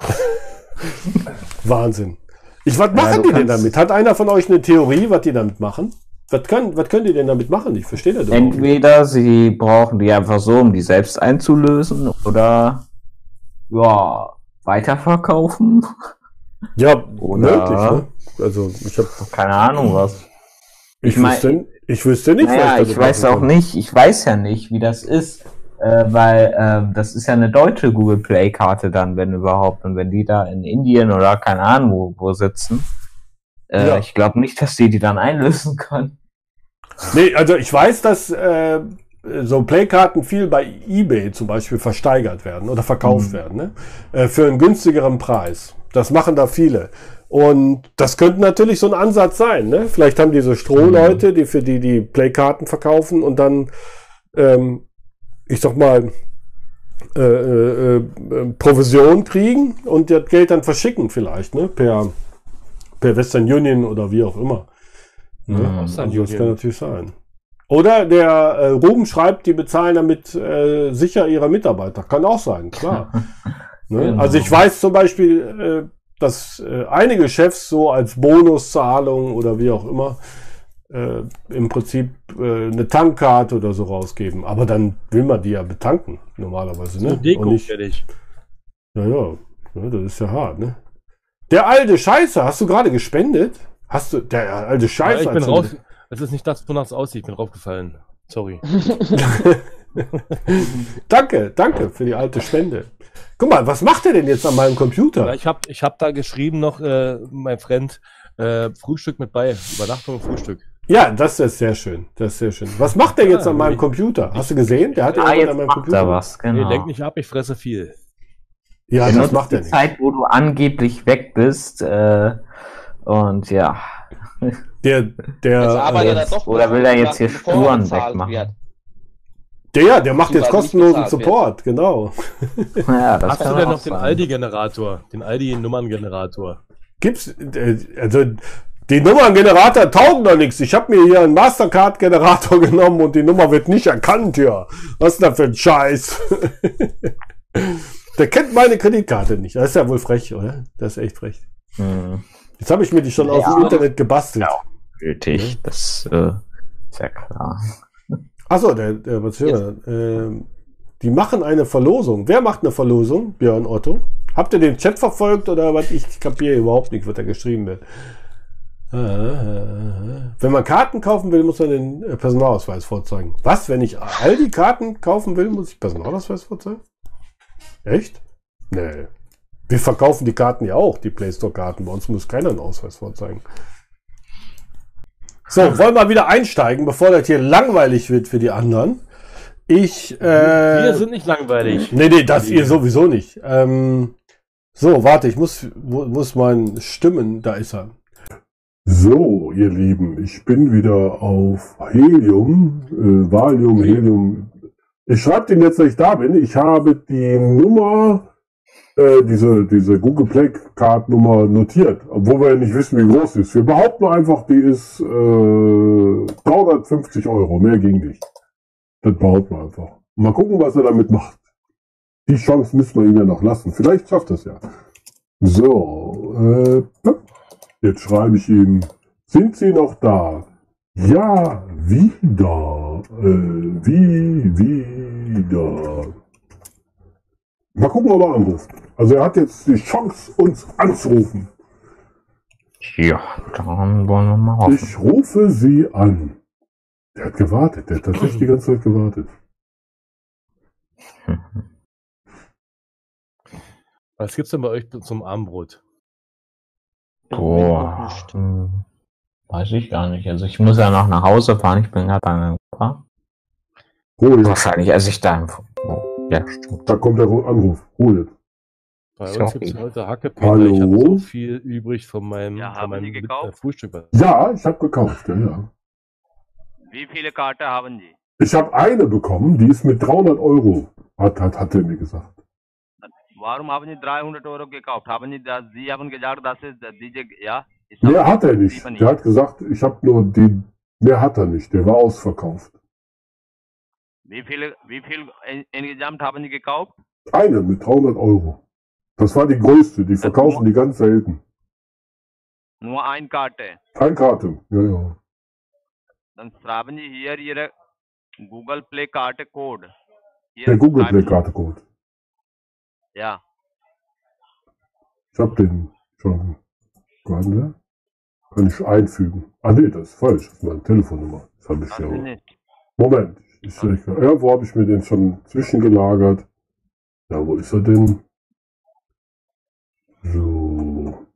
Wahnsinn. Ich, was Ja, machen du die denn damit? Hat einer von euch eine Theorie, was die damit machen? Was können, was können die denn damit machen? Ich verstehe das überhaupt nicht. Entweder sie brauchen die einfach so, um die selbst einzulösen, oder ja, weiterverkaufen. Ja, Oder- möglich, ne? Also, ich habe Keine Ahnung was. ich, Ich mein- wüsste, ich wüsste nicht, Naja, damit ich weiß auch kann. nicht, ich weiß ja nicht, wie das ist, äh, weil ähm, das ist ja eine deutsche Google Play Karte dann, wenn überhaupt. Und wenn die da in Indien oder keine Ahnung wo, wo sitzen, äh, Ja. ich glaube nicht, dass die die dann einlösen können. Nee, also ich weiß, dass äh, so Playkarten viel bei eBay zum Beispiel versteigert werden oder verkauft Mhm. werden, ne? Äh, für einen günstigeren Preis. Das machen da viele. Und das könnte natürlich so ein Ansatz sein, ne? Vielleicht haben diese Strohleute, die für die die Playkarten verkaufen und dann, ähm, ich sag mal, äh, äh, äh, Provision kriegen und das Geld dann verschicken vielleicht, ne? Per, per Western Union oder wie auch immer. Ne? Mhm. Also das kann natürlich sein. Oder der äh, Ruben schreibt, die bezahlen damit äh, sicher ihre Mitarbeiter. Kann auch sein, klar. ne? Genau. Also ich weiß zum Beispiel, äh, dass äh, einige Chefs so als Bonuszahlung oder wie auch immer äh, im Prinzip äh, eine Tankkarte oder so rausgeben. Aber dann will man die ja betanken, normalerweise. Ne? So Deko, Und nicht, fertig. ja, ja, ja, das ist ja hart, ne? Der alte Scheiße, hast du gerade gespendet? Hast du, der alte Ja, Scheiße. ich bin raus. Es ist nicht das, wonach es aussieht. Ich bin draufgefallen. Sorry. danke, danke für die alte Spende. Guck mal, was macht er denn jetzt an meinem Ja, Computer? ich habe ich hab da geschrieben noch, äh, mein Freund, äh, Frühstück mit bei. Übernachtung und Frühstück. Ja, das ist sehr schön. Das ist sehr schön. Was macht er jetzt Ja, an meinem Computer? Hast du gesehen? Der hat Ah, irgendwas jetzt an meinem macht Computer. er was, Nee, genau. denk nicht ab, ich fresse viel. Ja, Er das nutzt macht er die nicht. Zeit, wo du angeblich weg bist. Äh, und ja. Der, der, äh, er doch Oder will er jetzt hier er Spuren wegmachen? wird. Der, ja, der macht jetzt kostenlosen bezahlt wird. Support, genau. Ja, das Hast kann du denn noch den sagen. Aldi-Generator? Den Aldi-Nummerngenerator? Gibt's, äh, also, die Nummerngenerator taugen doch nichts. Ich habe mir hier einen Mastercard-Generator genommen und die Nummer wird nicht erkannt, ja. Was ist denn da für ein Scheiß? der kennt meine Kreditkarte nicht. Das ist ja wohl frech, oder? Das ist echt frech. Hm. Jetzt habe ich mir die schon aus Ja. dem Internet gebastelt. Ja. Gültig, das äh, ist ja klar. Achso, der, der, hier? Ähm, die machen eine Verlosung. Wer macht eine Verlosung? Björn Otto. Habt ihr den Chat verfolgt oder was? Ich kapiere überhaupt nicht, was da geschrieben wird. Ah, Wenn man Karten kaufen will, muss man den äh, Personalausweis vorzeigen. Was? Wenn ich all die Karten kaufen will, muss ich Personalausweis vorzeigen? Echt? Nee. Wir verkaufen die Karten ja auch, die Play Store-Karten. Bei uns muss keiner einen Ausweis vorzeigen. So, wollen wir wieder einsteigen, bevor das hier langweilig wird für die anderen. Ich, äh, Wir sind nicht langweilig. Nee, nee, das ihr sowieso nicht. Ähm, so, warte, ich muss, muss mein Stimmen, da ist er. So, ihr Lieben, ich bin wieder auf Helium, äh, Valium, Helium. Ich schreibe den jetzt, dass ich da bin. Ich habe die Nummer, äh, diese, diese Google Play Card Nummer notiert, obwohl wir ja nicht wissen, wie groß sie ist. Wir behaupten einfach, die ist äh, 350 Euro, mehr ging nicht. Das behaupten wir einfach. Mal gucken, was er damit macht. Die Chance müssen wir ihm ja noch lassen. Vielleicht schafft es ja. So, äh, Jetzt schreibe ich ihm, sind Sie noch da? Ja, wieder. Äh, wie, wieder. Mal gucken, ob er anruft. Also er hat jetzt die Chance, uns anzurufen. Ja, dann wollen wir mal hoffen. Ich rufe Sie an. Der hat gewartet, der hat tatsächlich die ganze Zeit gewartet. Was gibt's denn bei euch zum Abendbrot? Boah, hm, weiß ich gar nicht. Also ich muss ja noch nach Hause fahren. Ich bin gerade bei meinem Opa. Ruhe jetzt. Wahrscheinlich esse ich da im... Ja, stimmt. Da kommt der Anruf. Ruhe jetzt. Bei uns Sorry. gibt's heute Hackepeter. Ich habe Hallo? so viel übrig von meinem, Ja, von meinem Frühstück. Ja, ich habe gekauft, ja, ja. Wie viele Karten haben Sie? Ich habe eine bekommen, die ist mit 300 Euro, hat, hat, hat er mir gesagt. Warum haben Sie 300 Euro gekauft? Haben Sie das, Sie haben gesagt, dass es diese, ja? Ich Mehr hat er nicht. Der hat gesagt, ich habe nur die, mehr hat er nicht. Der war ausverkauft. Wie viele, wie viel in- insgesamt haben Sie gekauft? Eine mit 300 Euro. Das war die größte. Die verkaufen die ganz selten. Nur eine Karte. Ein Karte. Ja, ja. Dann schreiben Sie hier Ihre Google Play Karte Code. Hier Der Google Play Karte Code. Ja. Ich habe den schon. Warte. Kann ich einfügen. Ah nee, das ist falsch. Das ist meine Telefonnummer. Das habe ich Haben Sie ja. Ich, ich, irgendwo habe ich mir den schon zwischengelagert. Ja, wo ist er denn? So.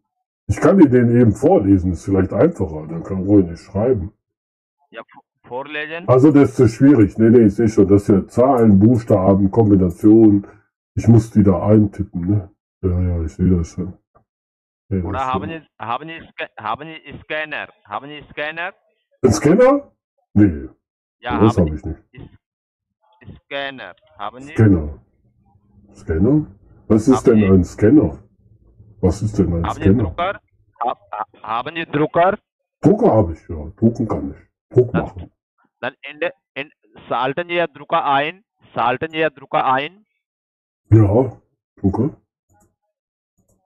Ich kann dir den eben vorlesen, ist vielleicht einfacher. Dann kann ruhig nicht schreiben. Ja, vorlesen. Also das ist zu schwierig. Nee, nee, ich sehe schon, das ist ja Zahlen, Buchstaben, Kombinationen. Ich muss die da eintippen, ne? Ja, ja, ich sehe das schon. Ja, Oder ist haben. Sie, haben Sie, haben Sie Scanner? Haben Sie Scanner? Ein Scanner? Nee, Ja, das haben habe ich nicht. Sie Scanner? Haben Sie? Scanner. Scanner? Was ist denn ein Scanner? Was ist denn ein Haben Sie Scanner? Drucker? Ha, ha, haben Sie Drucker? Drucker habe ich, ja. Drucken kann ich. Druck machen. Dann in der, in, schalten Sie Ihr Drucker ein. Schalten Sie Ihr Drucker ein. Ja, Drucker.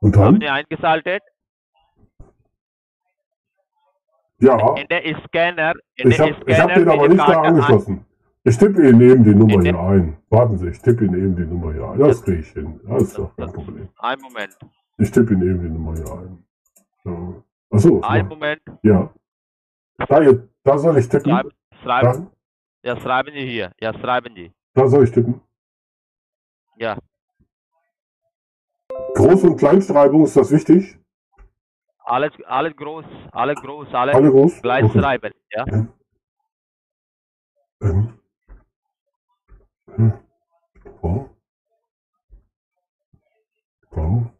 Und Haben dann? Sie eingeschaltet? Ja, In der Scanner. In ich habe hab den aber nicht da ein- angeschlossen. Ich tippe Ihnen eben die Nummer hier ein. Warten Sie, ich tippe Ihnen eben die Nummer hier ein. Das kriege ich hin. Das ist doch kein Problem. Ein Moment. Ich tippe Ihnen eben die Nummer hier ein. So. Achso, Einen Moment. ja. Da, da soll ich tippen. Schreiben. Da, Ja, schreiben Sie hier. Ja, schreiben Sie. da soll ich tippen. Ja. Groß- und Kleinschreibung, ist das wichtig? Alles, alles groß, alles groß, alles, Alle groß? gleich Okay. schreiben. Ja. Ähm. Hm. Wow. Wow.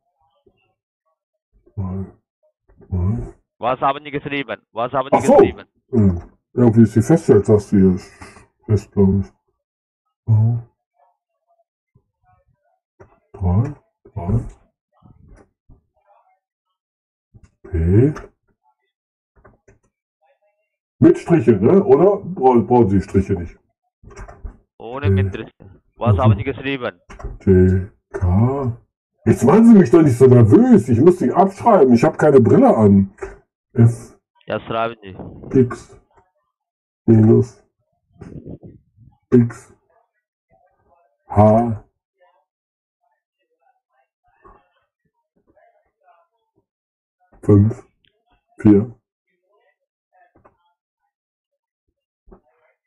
Was haben Sie geschrieben? Was haben Ach Sie so. geschrieben? Hm. Irgendwie ist die Feststelltaste hier fest, glaube ich. Wow. Drei. Drei. P. Mit Striche, ne? Oder? Brauchen, brauchen Sie Striche nicht. Ohne Mittel. Was haben Sie geschrieben? T, K. Jetzt machen Sie mich doch nicht so nervös. Ich muss die abschreiben. Ich habe keine Brille an. F, Ja, schreiben Sie. X, minus, X, H, fünf, vier,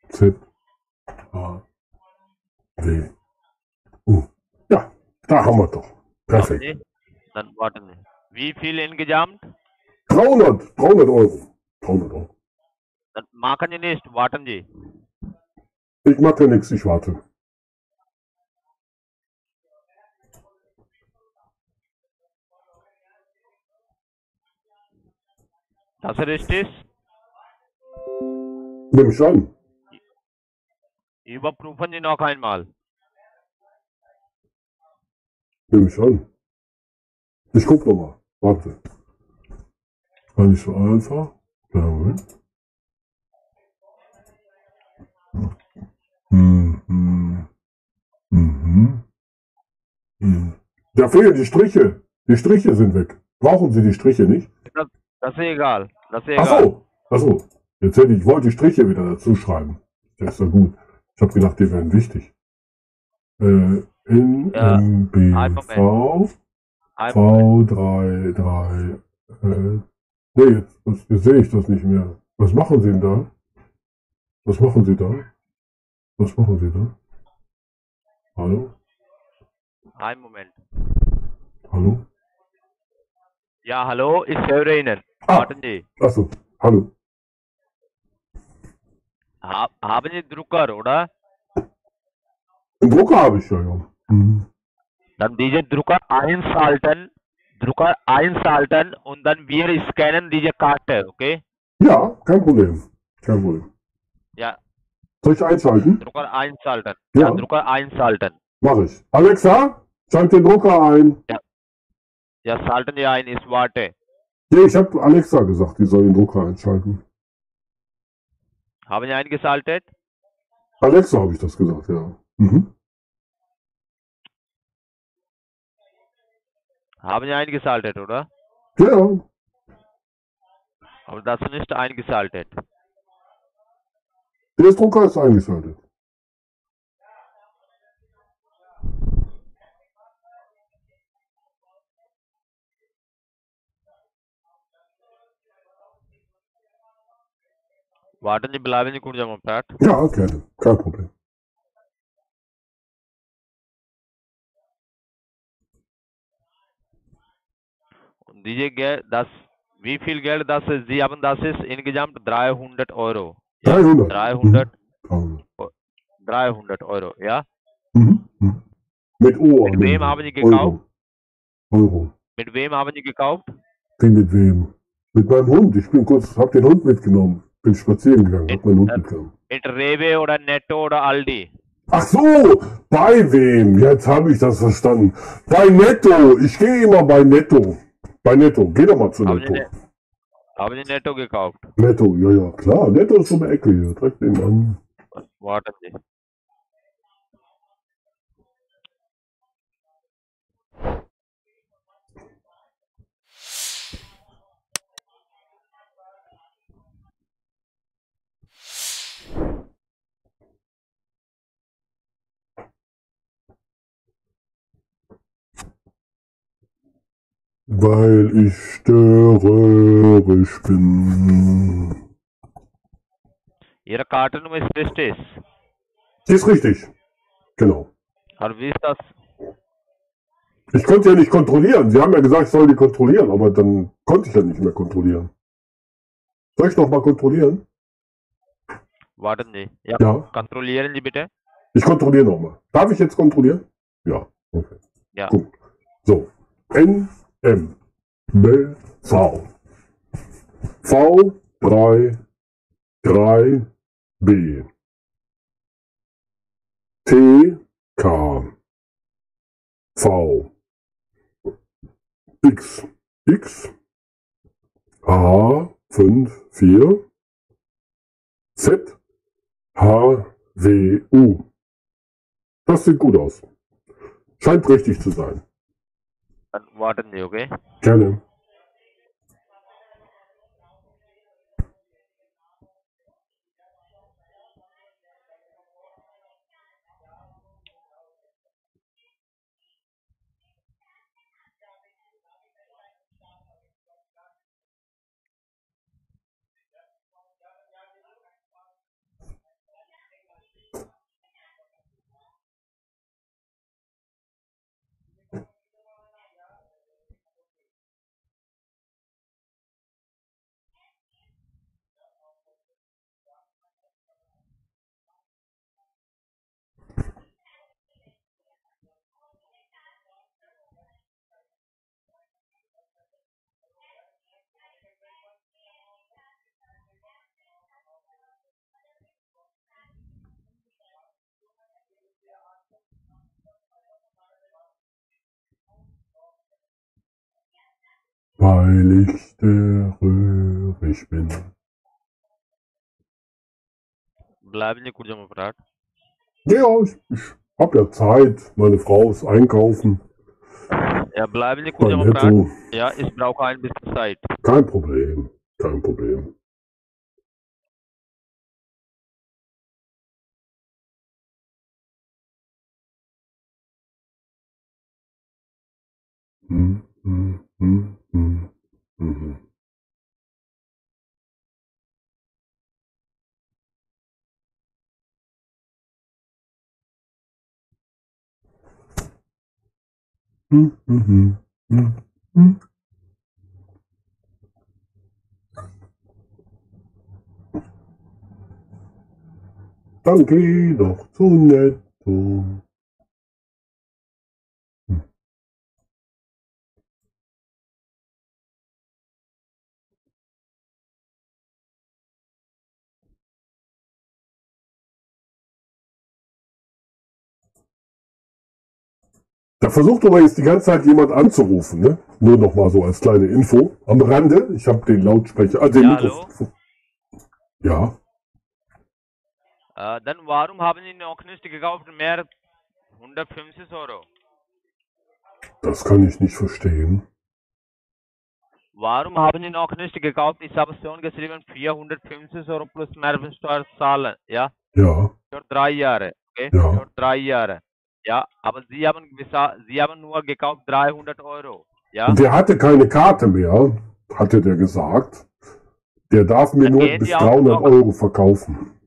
Z, A, W, U. Ja, da haben wir doch. Perfekt. Sie. Dann warten Sie. Wie viel insgesamt? 300, 300 Euro. 300 Euro. Dann machen Sie nicht, warten Sie. Ich mache nichts, ich warte. Das ist richtig. Nimm ich an. Überprüfen Sie noch einmal. Nimm ich an. Ich guck noch mal. Warte. War nicht so einfach. Ja, Moment. Hm, hm. Mhm. Hm. Da fehlen die Striche. Die Striche sind weg. Brauchen Sie die Striche nicht? Das, das ist egal. Das ist Ach egal. so. Ach so. Jetzt hätte ich, wollte die Striche wieder dazu schreiben. Das ist ja gut. Ich habe gedacht, die wären wichtig. Äh, in Ja, M, B, einen V, Ein V, 3, 3, äh, nee, jetzt, jetzt, jetzt sehe ich das nicht mehr. Was machen Sie denn da? Was machen Sie da? Was machen Sie da? Hallo? Ein Moment. Hallo? Ja, hallo, ich höre Ihnen. Ah. Warten Sie. Achso, hallo. Ha haben Sie Drucker, oder? Einen Drucker habe ich ja, ja. Mhm. Dann diese Drucker einschalten, Drucker einschalten und dann wir scannen diese Karte, okay? Ja, kein Problem. Kein Problem. Ja, Soll ich einschalten? Drucker einschalten. Ja. Drucker einschalten. Mache ich. Alexa, schalt den Drucker ein. Ja, schalten Sie ein, ich warte. Nee, ich habe Alexa gesagt, die soll den Drucker einschalten. Haben Sie eingeschaltet? Alexa habe ich das gesagt, ja. Mhm. Haben Sie eingeschaltet, oder? Ja, Aber das ist nicht eingeschaltet. der Drucker ist eingeschaltet. Warten Sie, bleiben Sie kurz am Apparat. Ja, gerne. Kein Problem. Diese Geld, das, wie viel Geld das ist? Sie haben das ist insgesamt 300 Euro. 300. 300, Mhm. 300 Euro, ja? Mhm. Mhm. Mit O. Mit wem haben Sie gekauft? Euro. Euro. Mit wem haben Sie gekauft? Wie mit wem? Mit meinem Hund. Ich bin kurz, hab den Hund mitgenommen. Bin spazieren gegangen, hab meinen Hund mitgenommen. Mit Rewe oder Netto oder Aldi? Ach so, bei wem? Jetzt habe ich das verstanden. Bei Netto. Ich gehe immer bei Netto. Bei Netto. Geh doch mal zu Haben Sie, Netto. ne haben Sie Netto gekauft? Netto, ja, ja, klar. Netto ist um die Ecke hier. Direkt nebenan. Warten Sie. Weil ich störerisch bin. Ihre Kartennummer ist richtig. Die ist richtig. Genau. Aber wie ist das? Ich konnte ja nicht kontrollieren. Sie haben ja gesagt, ich soll die kontrollieren, aber dann konnte ich ja nicht mehr kontrollieren. Soll ich noch mal kontrollieren? Warten Sie. Ja, Ja. kontrollieren Sie bitte. Ich kontrolliere noch mal. Darf ich jetzt kontrollieren? Ja. Okay. Ja. Gut. So. N, M, B, V. V, 3, 3, B. T, K. V. X, X. A, 5, 4. Z, H, W, U. Das sieht gut aus. Scheint richtig zu sein. Dann warten Weil ich störerisch bin. Bleiben Sie kurz am Apparat. Ja, ich, ich hab ja Zeit. Meine Frau ist einkaufen. Ja, bleiben Sie kurz am. Netto. Ja, ich brauche ein bisschen Zeit. Kein Problem. Kein Problem. Hm, hm, hm, hm, hm. Hm, hm, hm, hm, hm. Dann geh doch zu Netto. Da versucht aber jetzt die ganze Zeit jemand anzurufen, ne? Nur noch mal so als kleine Info am Rande. Ich habe den Lautsprecher, also den Ja, Mikrofon. Ja, Äh, dann warum haben Sie noch nicht gekauft mehr 150 Euro? das kann ich nicht verstehen. Warum haben Sie noch nicht gekauft? Ich habe schon geschrieben 450 Euro plus Mehrwertsteuer zahlen, ja? Ja, Für drei Jahre, okay? Ja. Für drei Jahre. Ja, aber Sie haben, Sie haben nur gekauft 300 Euro, ja? und der hatte keine Karte mehr, hatte der gesagt. Der darf mir Dann nur bis die auch 300 noch- Euro verkaufen.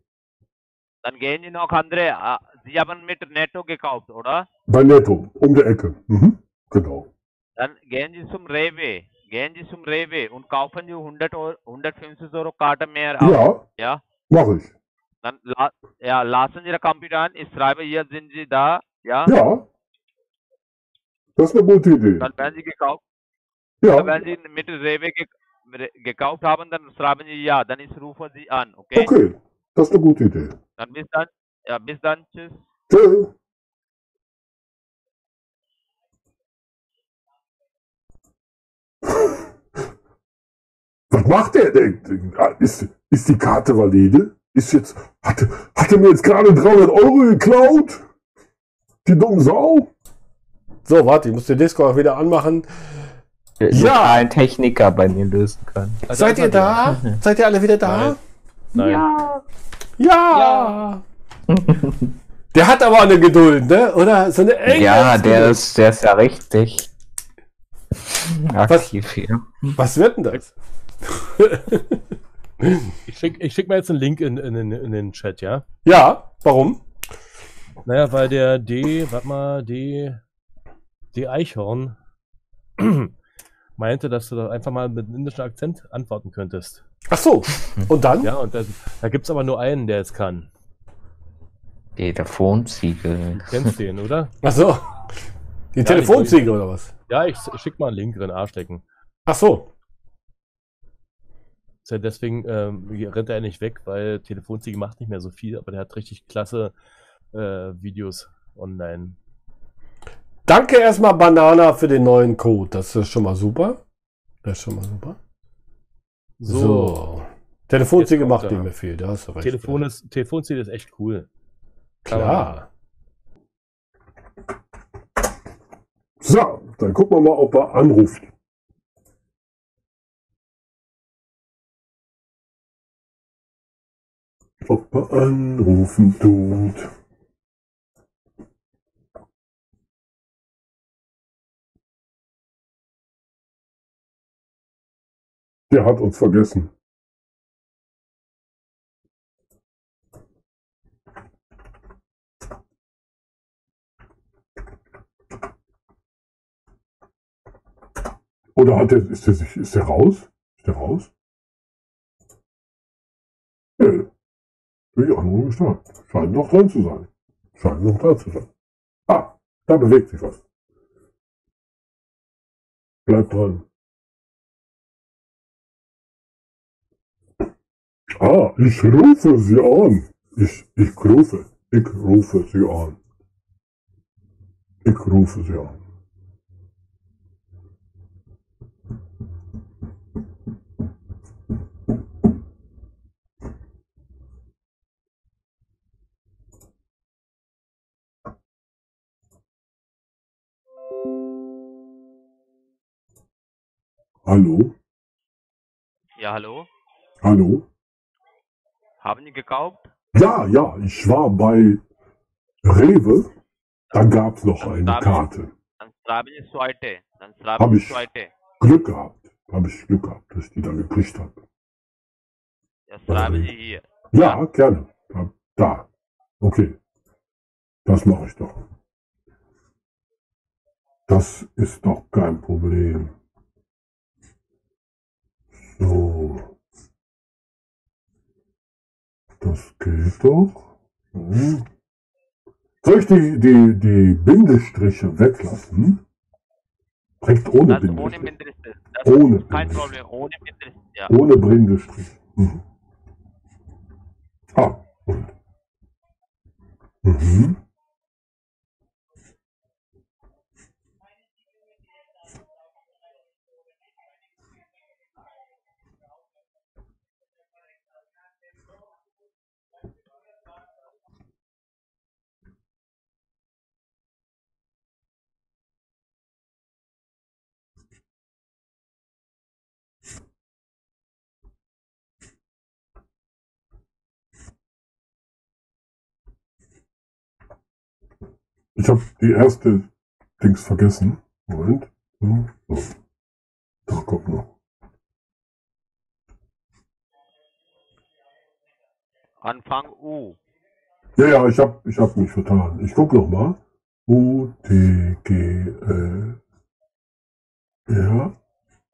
Dann gehen Sie noch andere. äh, Sie haben mit Netto gekauft, oder? Bei Netto, um die Ecke. Mhm, genau. Dann gehen Sie zum Rewe. Gehen Sie zum Rewe und kaufen Sie 100 Euro, 150 Euro Karte mehr auf. Ja, Ja? mache ich. Dann la ja, lassen Sie Ihre Computer an. Ich schreibe, hier sind Sie da. Ja? Ja, das ist eine gute Idee. Dann werden Sie gekauft. Ja. Dann wenn Sie mit Rewe ge re- gekauft haben, dann schreiben Sie ja. Dann ich rufe Sie an. Okay? Okay, das ist eine gute Idee. Dann bis dann. Ja, bis dann. Tschüss. Tschö. Was macht der denn? Ist, ist die Karte valide? Ist jetzt, hatte, hat er mir jetzt gerade 300 Euro geklaut? Die dumme Sau? So, warte, ich muss den Discord wieder anmachen. Ja. Ein Techniker bei mir lösen können. Seid ihr da? Seid ihr alle wieder da? Nein. Ja. Ja. Der hat aber eine Geduld, ne? Oder? So eine enge Ja, der Geduld. ist, der ist ja richtig. Aktiv hier. Was wird denn das? Ich schicke ich schick mal jetzt einen Link in, in, in, in den Chat, ja? Ja, warum? Naja, weil der D, warte mal, D, D Eichhorn meinte, dass du da einfach mal mit einem indischen Akzent antworten könntest. Ach so. Und dann? Ja, und das, da gibt's aber nur einen, der es kann. Telefonziegel. Du kennst den, oder? Ach so. Die Ja, Telefonziegel ich- oder was? Ja, ich schick mal einen Link in den Arsch stecken. Ach so. Deswegen ähm, rennt er nicht weg, weil Telefonziegel macht nicht mehr so viel, aber der hat richtig klasse äh, Videos online. Danke erstmal Banana für den neuen Code. Das ist schon mal super. Das ist schon mal super. So. So. Telefonziegel Jetzt macht kommt nicht er. mehr viel, da hast du recht. Telefon ist, Telefonziegel ist echt cool. Klar. So, dann gucken wir mal, ob er anruft. Ob er anrufen tut. Der hat uns vergessen. Oder hat der, ist der sich, ist der raus? Ist der raus? Ich auch nur gestartet. Scheint noch dran zu sein. Scheint noch dran zu sein. Ah, da bewegt sich was. Bleibt dran. Ah, ich rufe sie an. Ich, ich rufe. Ich rufe sie an. Ich rufe sie an. Hallo? Ja, hallo? Hallo? Haben Sie gekauft? Ja, ja, ich war bei Rewe. Da gab's noch eine Karte. Dann Sie zweite. Dann schreiben Hab Sie ich zweite. Glück gehabt. Habe ich Glück gehabt, dass ich die dann gekriegt habe. Ja, schreiben Sie hier. Ja, gerne. Da. da. Okay. Das mache ich doch. Das ist doch kein Problem. So. Das geht doch. So. Soll ich die, die, die Bindestriche weglassen? Direkt ohne Das ohne Bindestrich. Bindestrich. Das Ohne kein Bindestrich. Problem. Ohne Bindestrich. Ja. Ohne Bindestrich. Mhm. Ah, und. Mhm. Ich habe die erste Dings vergessen. Moment. So. Da kommt noch. Anfang U. Ja, ja, ich habe ich hab mich vertan. Ich guck noch mal. U, T, G, äh, ja,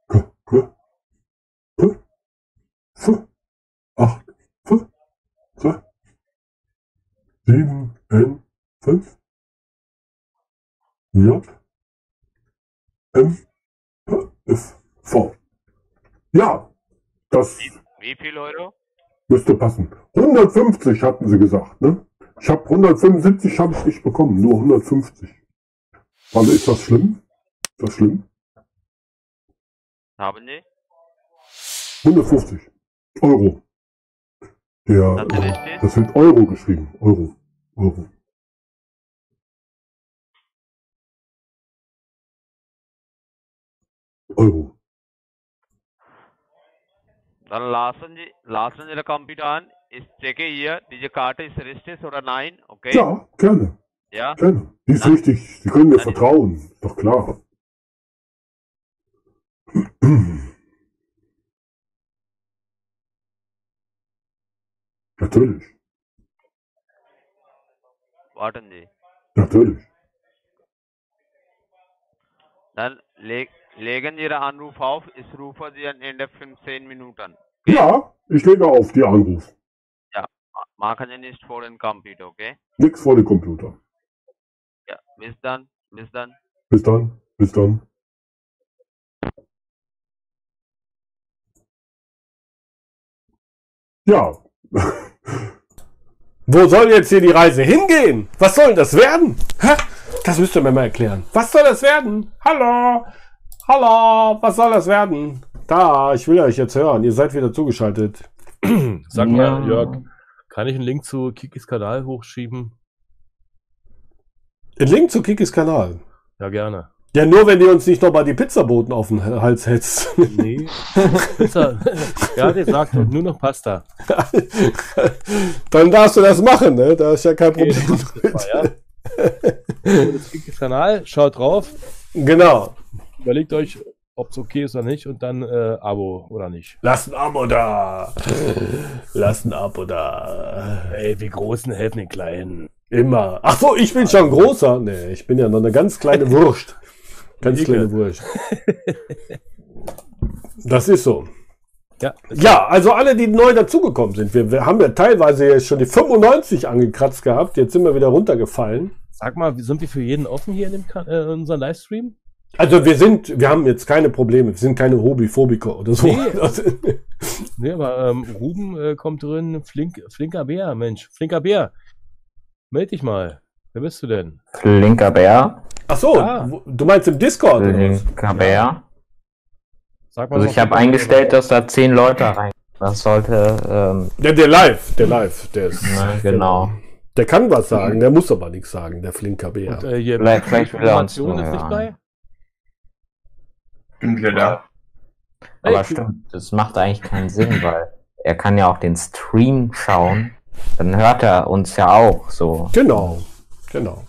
K, K, P, F, 8, F, 2, 7, N, 5, J, M, F, V. Ja, das Wie viel Euro? müsste passen. 150 hatten sie gesagt, ne? Ich habe 175 habe ich nicht bekommen, nur 150. Also ist das schlimm? Ist das schlimm? Haben Sie? 150 Euro. Der, Das richtig. das wird Euro geschrieben. Euro. Euro. Euro. Dann lassen Sie, lassen Sie den Computer an. Ich checke hier, diese Karte ist richtig oder nein, okay? Ja, gerne. Ja? Gerne. Die ist Dann- richtig. Sie können mir dann- vertrauen. Ist doch klar. Natürlich, Warten Sie. natürlich. Dann leg, legen Sie Ihren Anruf auf. Ich rufe Sie an Ende 15 Minuten. Ja, ich lege auf die Anruf. Ja, machen Sie nicht vor den Computer, okay? Nix vor dem Computer. Ja, bis dann. Bis dann. Bis dann, bis dann. Ja, Wo soll jetzt hier die Reise hingehen? Was soll das werden? Hä? Das müsst ihr mir mal erklären. Was soll das werden? Hallo? Hallo? Was soll das werden? Da, ich will euch jetzt hören. Ihr seid wieder zugeschaltet. Sag Ja. mal, Jörg, kann ich einen Link zu Kikis Kanal hochschieben? Ein Link zu Kikis Kanal. Ja, gerne. Ja, nur wenn ihr uns nicht noch mal die Pizzaboten auf den Hals hetzt. Nee. Pizza. ja, der sagt nur noch Pasta. Dann darfst du das machen, ne? Da ist ja kein Okay, Problem. das mal, ja. Das Kikis Kanal, schaut drauf, Genau. Überlegt euch, ob es okay ist oder nicht und dann äh, Abo oder nicht. Lasst ein Abo da. Lasst ein Abo da. Ey, wir Großen helfen den Kleinen. Immer. Ach so, ich bin schon großer. Nee, ich bin ja noch eine ganz kleine Wurst. Ganz kleine Wurst. Das ist so. Ja, Ja, also alle, die neu dazugekommen sind. Wir, wir haben ja teilweise jetzt schon die 95 angekratzt gehabt. Jetzt sind wir wieder runtergefallen. Sag mal, wie- sind wir für jeden offen hier in, dem, äh, in unserem Livestream? Also wir sind, wir haben jetzt keine Probleme. Wir sind keine Hobbyphobiker oder so. Nee. Nee, aber ähm, Ruben äh, kommt drin, flink, flinker Bär, Mensch, flinker Bär. Meld dich mal. Wer bist du denn? Flinker Bär. Ach so, Ah. du meinst im Discord oder was? Flinker Bär. Sag mal Also ich habe eingestellt, dass da zehn Leute rein. Das sollte, ähm, Der, der live, der live, der ist. ne, genau. Der kann was sagen, der muss aber nichts sagen, der flinker Bär. Und, äh, hier Vielleicht- vielleicht will er uns Information ist nicht bei? Bin wieder da. Aber Hey, stimmt, das macht eigentlich keinen Sinn, weil er kann ja auch den Stream schauen. Dann hört er uns ja auch so. Genau, genau.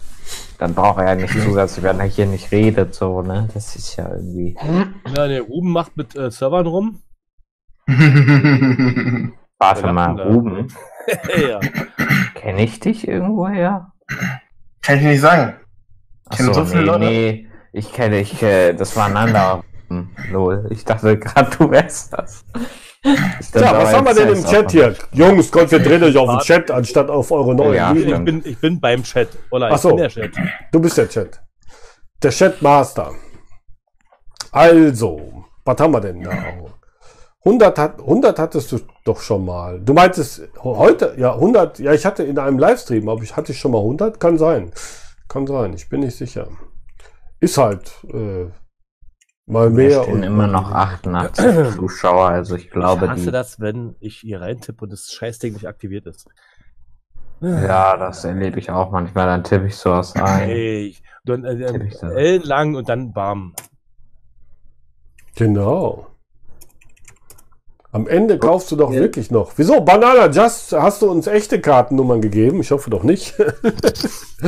Dann braucht er ja nicht zusätzlich, wenn er hier nicht redet, so, ne? Das ist ja irgendwie. Ja, der Ruben macht mit äh, Servern rum. Warte mal, da? Ruben. ja. Kenne ich dich irgendwoher? Kann ich nicht sagen. Ach Kennen so viele nee, Leute? nee. Ich kenne, ich, äh, das war ein anderer. Ruben. Lol. Ich dachte gerade, du wärst das. Tja, was haben wir denn im Chat hier? Jungs, konzentriert euch auf den Chat anstatt auf eure neuen Ja, Lügen. Ich bin, ich bin beim Chat. Oder Ach ich so. bin der Chat. Du bist der Chat. Der Chatmaster. Also, was haben wir denn da? 100, hat, 100 hattest du doch schon mal. Du meintest heute, ja, 100, ja, ich hatte in einem Livestream, aber ich hatte ich schon mal 100? Kann sein. Kann sein, ich bin nicht sicher. Ist halt äh, mal Wir mehr. stehen immer noch 88 Zuschauer, also ich glaube, ich hasse die. das, wenn ich hier reintippe und das Scheißding nicht aktiviert ist. Ja, das erlebe ich auch manchmal. Dann tippe ich sowas ein. Ey, dann äh, äh, ellenlang und dann bam. Genau. Am Ende kaufst du doch wirklich noch. Wieso? Banana Just, hast du uns echte Kartennummern gegeben? Ich hoffe doch nicht.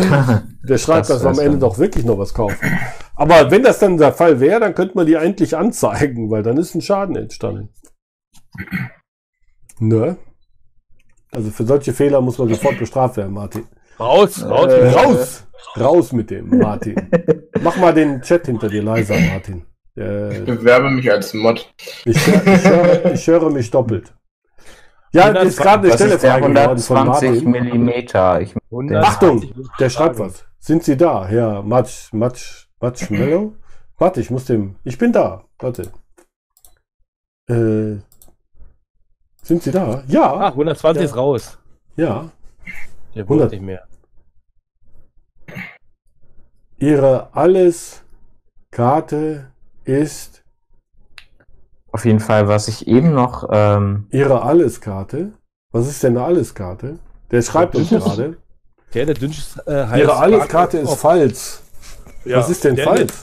Der schreibt, Das dass wir am Ende dann. doch wirklich noch was kaufen. Aber wenn das dann der Fall wäre, dann könnte man die endlich anzeigen, weil dann ist ein Schaden entstanden. Ne? Also für solche Fehler muss man sofort bestraft werden, Martin. Raus, raus. Äh, raus! Raus mit dem, Martin. Mach mal den Chat hinter dir leiser, Martin. Äh, Ich bewerbe mich als Mod. ich, hör, ich, höre, ich höre mich doppelt. Ja, Hundert- ist gerade eine Stelle der von 120 Martin. Millimeter. Ich, 120 Achtung, der schreibt was. Sind Sie da? Ja, Matsch, Matsch, Matsch, Mellow? Warte, ich muss dem. Ich bin da. Warte. Äh, sind Sie da? Ja. Ah, 120 Ja. ist raus. Ja. Der 100. wundert nicht mehr. Ihre Alles-Karte ist auf jeden Fall, was ich eben noch. Ähm, Ihre Alles-Karte. Was ist denn eine Alles-Karte? Der schreibt uns Das ist- gerade. Der, der dünnsches äh, heißt. Ihre Alles-Karte ist Frag- falsch. Ja, Was ist denn der, falsch?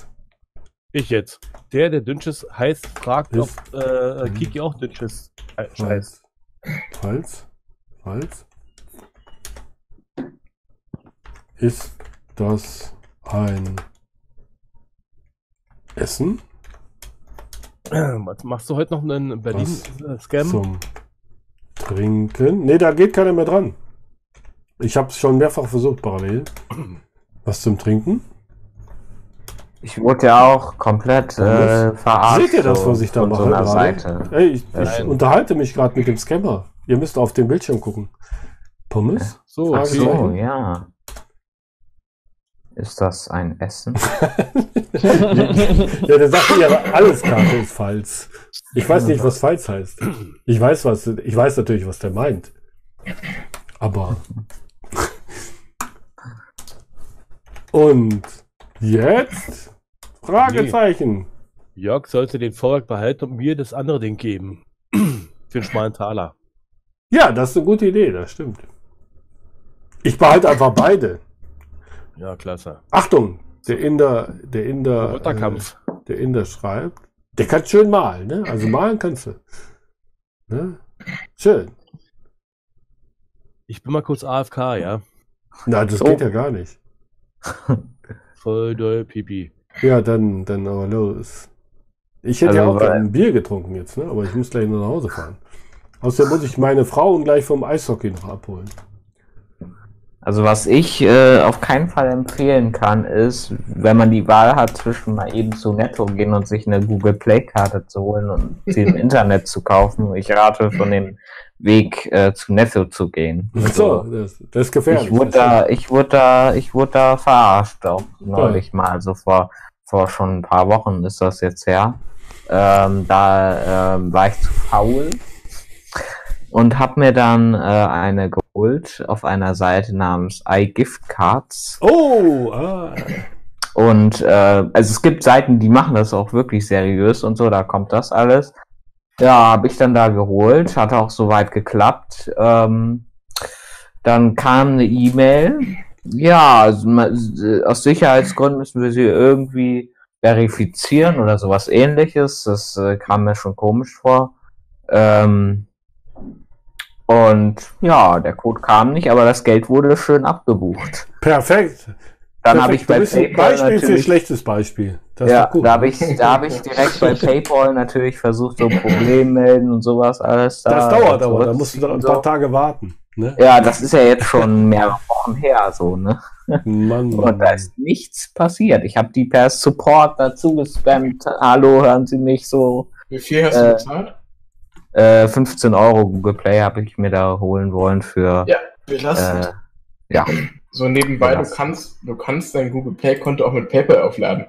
Ich jetzt. Der, der Dünnsches heißt, fragt, ob Ist- äh, Kiki auch Dünnsches he- heißt. Falls, falls. Ist das ein Essen? Was machst du heute noch einen Berlin-Scam? zum Trinken. Nee, da geht keiner mehr dran. Ich habe es schon mehrfach versucht parallel. Was zum Trinken? Ich wurde ja auch komplett äh, verarscht. Seht ihr das, was ich da mache? so? Seite. Ey, ich, ich unterhalte mich gerade mit dem Scammer. Ihr müsst auf den Bildschirm gucken. Pommes? So, Ach so, ja. Ist das ein Essen? ja, der sagt ja, alles Karte ist falsch. Ich weiß nicht, was falsch heißt. Ich weiß, was, ich weiß natürlich, was der meint. Aber. Und jetzt? Fragezeichen. Jörg sollte den Vorwerk behalten und mir das andere Ding geben. Für einen schmalen Taler. Ja, das ist eine gute Idee, das stimmt. Ich behalte einfach beide. Ja, klasse. Achtung, der Inder, der Inder, Roboterkampf. äh, der Inder schreibt, der kann schön malen, ne? Also malen kannst du. Ne? Schön. Ich bin mal kurz AFK, ja. Na, das So. geht ja gar nicht. Voll doll Pipi. Ja, dann, dann aber los. Ich hätte ja Also, auch gerne ein Bier getrunken jetzt, ne? Aber ich muss gleich nur nach Hause fahren. Außerdem muss ich meine Frau gleich vom Eishockey noch abholen. Also was ich äh, auf keinen Fall empfehlen kann, ist, wenn man die Wahl hat, zwischen mal eben zu Netto gehen und sich eine Google Play Karte zu holen und sie im Internet zu kaufen. Ich rate von dem Weg äh, zu Netto zu gehen. Ach so, das, das ist gefährlich. Ich wurde da, ich wurde da, ich wurde da verarscht auch neulich mal, also vor, vor schon ein paar Wochen ist das jetzt her. Ähm, da ähm, war ich zu faul und habe mir dann äh, eine geholt auf einer Seite namens iGiftcards. Oh, ah. Und äh, also es gibt Seiten, die machen das auch wirklich seriös und so, da kommt das alles. Ja, habe ich dann da geholt, hat auch soweit geklappt. Ähm, dann kam eine E-Mail. Ja, also, aus Sicherheitsgründen müssen wir sie irgendwie verifizieren oder sowas ähnliches. Das äh, kam mir schon komisch vor. Ähm, und ja, der Code kam nicht, aber das Geld wurde schön abgebucht. Perfekt. Dann habe ich bei PayPal Beispiel für schlechtes Beispiel. Das ja, da habe ich, da hab ich direkt bei PayPal natürlich versucht, so Problem melden und sowas alles. Da Das dauert aber, da musst du doch ein so. paar Tage warten. Ne? Ja, das ist ja jetzt schon mehrere Wochen her, so, ne? Mann, Und da ist nichts passiert. Ich habe die per Support dazu gespammt. Hallo, hören Sie mich so. Wie viel hast du Äh, bezahlt? Äh, 15 Euro Google Play habe ich mir da holen wollen für. Ja, belastend. Äh, ja. So nebenbei, du kannst, du kannst dein Google Play Konto auch mit PayPal aufladen.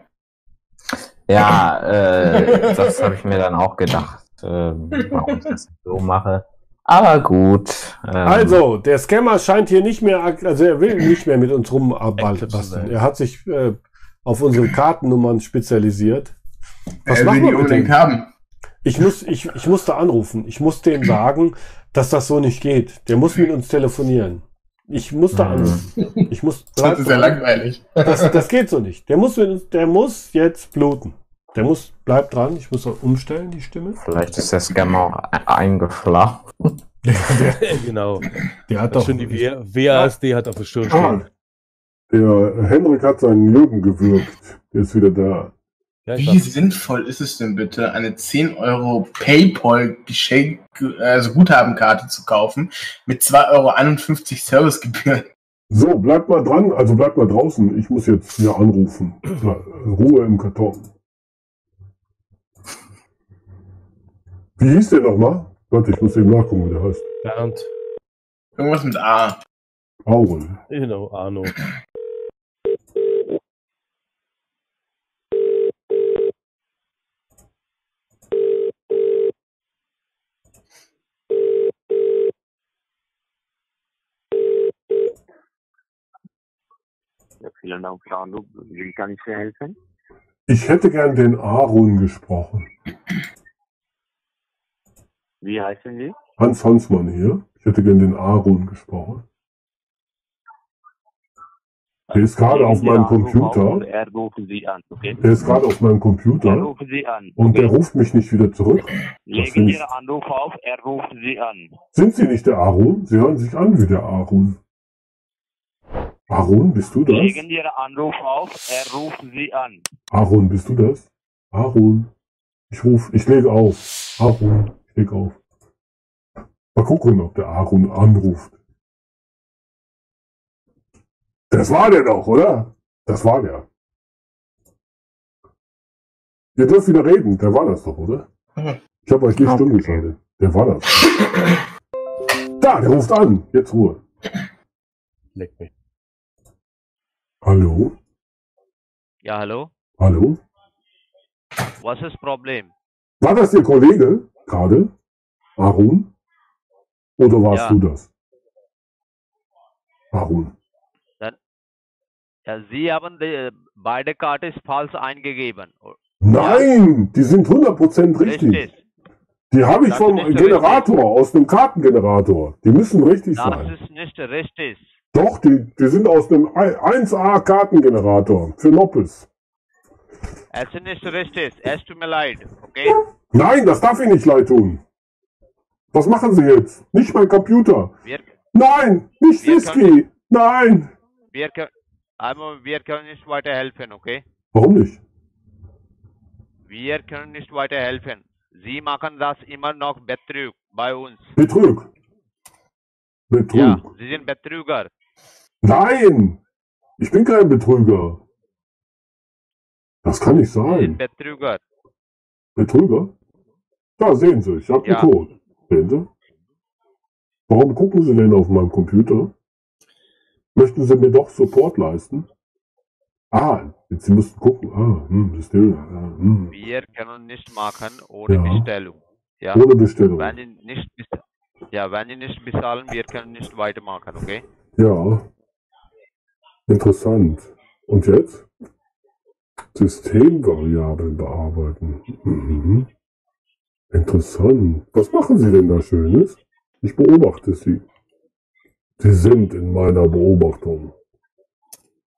Ja, äh, das habe ich mir dann auch gedacht, ähm, warum ich das so mache. Aber gut. Ähm, Also, der Scammer scheint hier nicht mehr, also er will nicht mehr mit uns rumbasteln. sein. Er hat sich äh, auf unsere Kartennummern spezialisiert. Was Er machen wir die mit dem? unbedingt haben. Ich muss, ich, ich musste anrufen. Ich muss dem sagen, dass das so nicht geht. Der muss mit uns telefonieren. Ich musste Mhm. anrufen. Ich muss. Das ist ja langweilig. Das, das geht so nicht. Der muss mit uns, der muss jetzt bluten. Der muss, bleibt dran. Ich muss auch umstellen, die Stimme. Vielleicht ist der Scammer eingeschlafen. genau. Der hat Das doch. schon die WASD hat auf der Stirn Ah, stehen. der Henrik hat seinen Jürgen gewürgt. Der ist wieder da. Ja, Wie weiß. sinnvoll ist es denn bitte, eine 10 Euro PayPal-Geschenk, also Guthabenkarte zu kaufen mit 2,51 Euro Servicegebühren? So, bleibt mal dran, also bleibt mal draußen. Ich muss jetzt hier anrufen. Ruhe im Karton. Wie hieß der nochmal? Warte, ich muss eben nachgucken, wie der heißt. Bernd. Irgendwas mit A. Aurel. Genau, Arno. Ja, vielen Dank, Anruf. Wie kann ich dir helfen? Ich hätte gern den Aaron gesprochen. Wie heißen Sie? Hans Hansmann hier. Ich hätte gern den Aaron gesprochen. Der ist gerade auf meinem Computer. Er rufen Sie an, okay? Der ist gerade auf meinem Er Computer. rufen Sie an. Und der ruft mich nicht wieder zurück. Legen ich. Ihren Anruf auf, er ruft Sie an. Sind Sie nicht der Aaron? Sie hören sich an wie der Aaron. Aaron, bist du das? Legen Ihren Anruf auf, er ruft Sie an. Aaron, bist du das? Aaron. Ich ruf, ich lege auf. Aaron, ich lege auf. Mal gucken, ob der Aaron anruft. Das war der doch, oder? Das war der. Ihr dürft wieder reden. Der war das doch, oder? Ich habe euch nicht stumm geschaltet. Der war das. Da, der ruft an. Jetzt Ruhe. Leck mich. Hallo? Ja, hallo? Hallo? Was ist Problem? War das Ihr Kollege gerade? Aaron? Oder warst Ja. du das? Aaron. Dann, ja, Sie haben die, beide Karten falsch eingegeben. Nein, die sind 100% richtig. Richtig. Die habe ich Das vom Generator, aus dem Kartengenerator. Die müssen richtig Das sein. ist nicht richtig. Doch, die, die sind aus dem 1A Kartengenerator für Noppes. Es ist nicht richtig. Es tut mir leid. Okay? Nein, das darf ich nicht leid tun. Was machen Sie jetzt? Nicht mein Computer. Wir, Nein, nicht Wir Whisky. Nein. wir, können, aber wir können nicht weiterhelfen, okay? Warum nicht? Wir können nicht weiterhelfen. Sie machen das immer noch Betrug bei uns. Betrug. Betrug. Ja, Sie sind Betrüger. Nein, ich bin kein Betrüger. Das kann nicht sein. Betrüger. Betrüger? Da sehen Sie, ich habe Ja. einen Code. Sehen Sie? Warum gucken Sie denn auf meinem Computer? Möchten Sie mir doch Support leisten? Ah, jetzt Sie müssten gucken. Ah, hm, System. Ah, hm. Wir können nicht machen ohne Ja. Bestellung. Ja? Ohne Bestellung. Wenn Sie nicht, ja, wenn Sie nicht bezahlen, wir können nicht weitermachen, okay? Ja. Interessant. Und jetzt? Systemvariablen bearbeiten. Mhm. Interessant. Was machen Sie denn da Schönes? Ich beobachte Sie. Sie sind in meiner Beobachtung.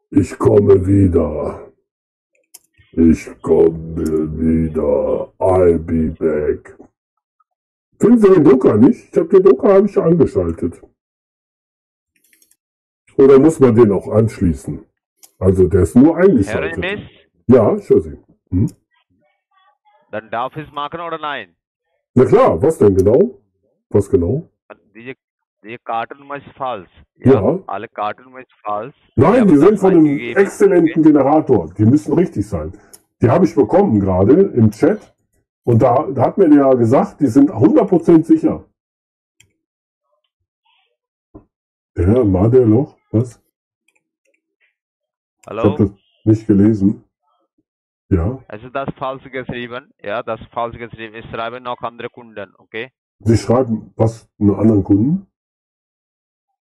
Ich komme wieder. Ich komme wieder. I'll be back. Finden Sie den Drucker nicht? Ich habe den Drucker habe ich angeschaltet. Oder muss man den auch anschließen? Also der ist nur eingeschaltet. Mich? Ja, ich höre Sie. Hm? Dann darf ich es machen oder nein? Na klar, was denn genau? Was genau? Diese, diese Kartennummer ist falsch. Ja. Alle Kartennummer ist falsch. Nein, die sind von einem exzellenten Generator. Die müssen richtig sein. Die habe ich bekommen gerade im Chat. Und da, da hat mir der ja gesagt, die sind 100% sicher. Der Mader Loch, was? Ich Hallo? habe das nicht gelesen. Ja. Ist das falsch geschrieben. Ja, das falsch geschrieben. Ich schreibe noch andere Kunden, okay? Sie schreiben was einen anderen Kunden?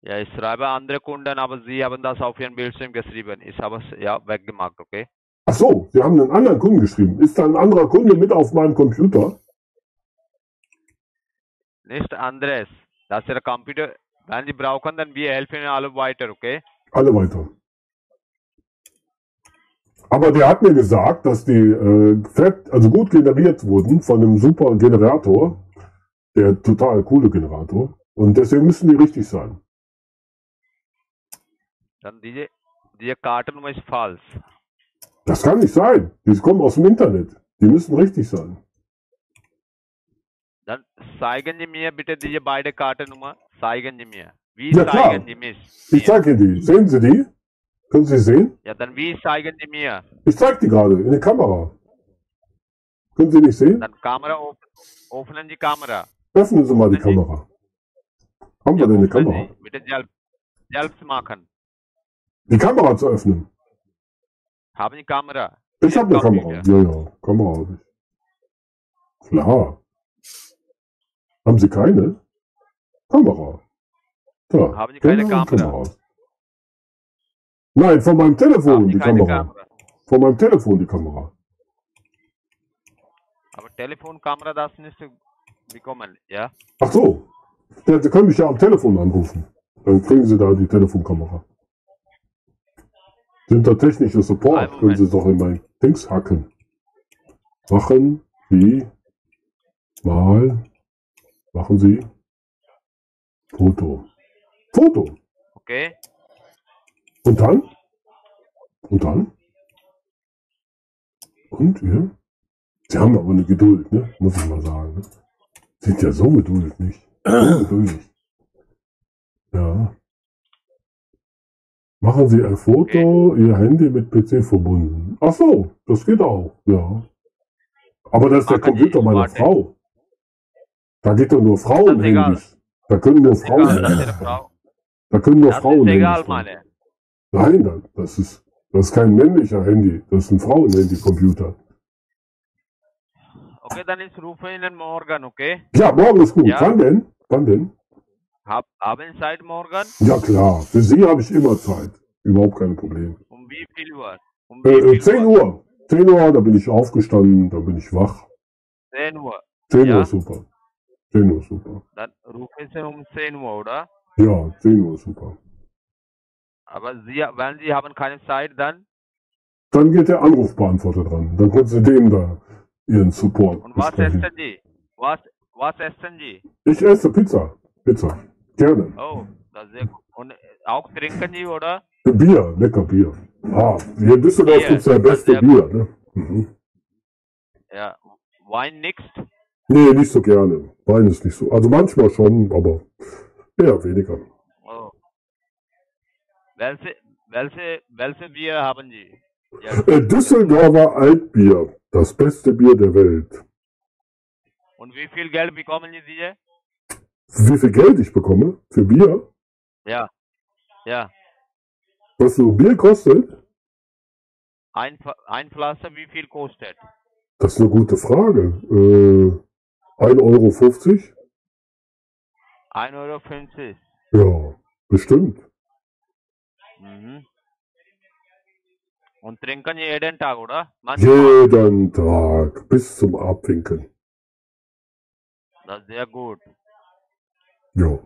Ja, ich schreibe andere Kunden, aber Sie haben das auf Ihren Bildschirm geschrieben. Ich habe es ja weggemacht, okay? Ach so, Sie haben einen anderen Kunden geschrieben. Ist da ein anderer Kunde mit auf meinem Computer? Nicht anderes. Das ist Ihr Computer. Wenn Sie brauchen, dann wir helfen alle weiter, okay? Alle weiter. Aber der hat mir gesagt, dass die äh, fett, also gut generiert wurden von einem super Generator. Der total coole Generator. Und deswegen müssen die richtig sein. Dann diese, diese Kartennummer ist falsch. Das kann nicht sein. Die kommen aus dem Internet. Die müssen richtig sein. Dann zeigen Sie mir bitte diese beide Kartennummer. Zeigen Sie mir. Wie Ja, klar. zeigen Sie mich? Ich zeige Ihnen die. Sehen Sie die? Können Sie sehen? Ja, dann wie zeigen Sie mir? Ich zeige die gerade in der Kamera. Können Sie nicht sehen? Dann Kamera op öffnen die Kamera. Öffnen Sie mal die Kamera. Haben wir denn eine Kamera? Sie. Bitte selbst, selbst machen. Die Kamera zu öffnen. Haben Sie Kamera? Ich habe eine. Kamera. Ja, ja, Kamera habe ich. Klar. Haben Sie keine? Kamera. Da. Haben Sie keine genau, Kamera? Nein, von meinem Telefon die Kamera. Kamera? Von meinem Telefon die Kamera. Aber Telefonkamera das nicht bekommen, ja? Ach so. Sie können mich ja am Telefon anrufen. Dann kriegen Sie da die Telefonkamera. Sind da technische Support, können Sie doch in mein Dings hacken. Machen Sie mal, machen Sie Foto. Foto. Okay? Und dann? Und dann? Und ihr? Sie haben aber eine Geduld, ne? Muss ich mal sagen. Ne? Sind ja so geduldig, nicht? So geduldig. Ja. Machen Sie ein Foto, Ihr Handy mit PC verbunden. Ach so, das geht auch, ja. Aber das ist der Computer meiner Frau. Da geht doch nur Frauenhandys. Da können nur Frauen. egal. Da können nur Das Frauen. ist egal, meine. Nein, da- das ist, das ist kein männlicher Handy. Das ist ein Frauenhandy-Computer. Okay, dann ich rufe Ihnen morgen, okay? Ja, morgen ist gut. Ja. Wann denn? Wann denn? Hab, haben Sie Zeit morgen? Ja, klar. Für Sie habe ich immer Zeit. Überhaupt kein Problem. Um wie viel Uhr? Um Äh, wie äh, viel 10 Uhr. 10 Uhr, da bin ich aufgestanden, da bin ich wach. 10 Uhr. 10 ja? Uhr super. 10 Uhr super. Dann rufen Sie um 10 Uhr, oder? Ja, 10 Uhr super. Aber Sie, wenn Sie haben keine Zeit, dann? Dann geht der Anrufbeantworter dran. Dann können Sie dem da Ihren Support Und was besprechen. essen Sie? Was, was essen Sie? Ich esse Pizza. Pizza. Gerne. Oh, das ist sehr gut. Und äh, auch trinken Sie, oder? Bier, lecker Bier. Ah, hier in Düsseldorf Bier, gibt's ja beste Bier, ne? Mhm. Ja. Wein nix? Nee, nicht so gerne. Wein ist nicht so. Also manchmal schon, aber eher weniger. Oh. Welche, welche, welche Bier haben Sie? Ja, Äh, Düsseldorfer Altbier. Das beste Bier der Welt. und wie viel Geld bekommen Sie diese? Wie viel Geld ich bekomme für Bier? Ja. Ja. Was so Bier kostet? Ein, ein Flasche, wie viel kostet? Das ist eine gute Frage. Äh, 1,50 Euro? 1,50 Euro. Ja, bestimmt. Mhm. Und trinken jeden Tag, oder? Manchmal. Jeden Tag bis zum Abwinken. Das ist sehr gut. Ja.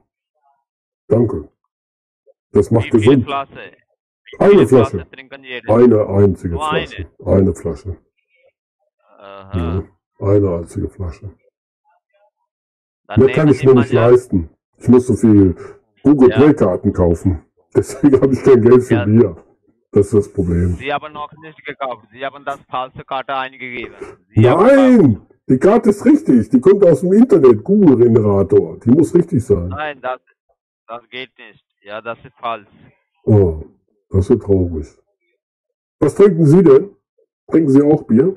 Danke. Das macht Wie gesund. Flasche? Eine Flasche. Flasche Eine einzige Nur eine? Flasche. Eine Flasche. Ja, eine einzige Flasche. Dann Mehr kann ich mir nicht leisten. Ich muss so viel Google Ja. Play Karten kaufen. Deswegen habe ich kein Geld für Ja. Bier. Das ist das Problem. Sie haben noch nicht gekauft. Sie haben das falsche Karte eingegeben. Sie Nein! Die Karte ist richtig. Die kommt aus dem Internet. Google Generator. Die muss richtig sein. Nein, das, das geht nicht. Ja, das ist falsch. Oh, das ist traurig. Was trinken Sie denn? Trinken Sie auch Bier?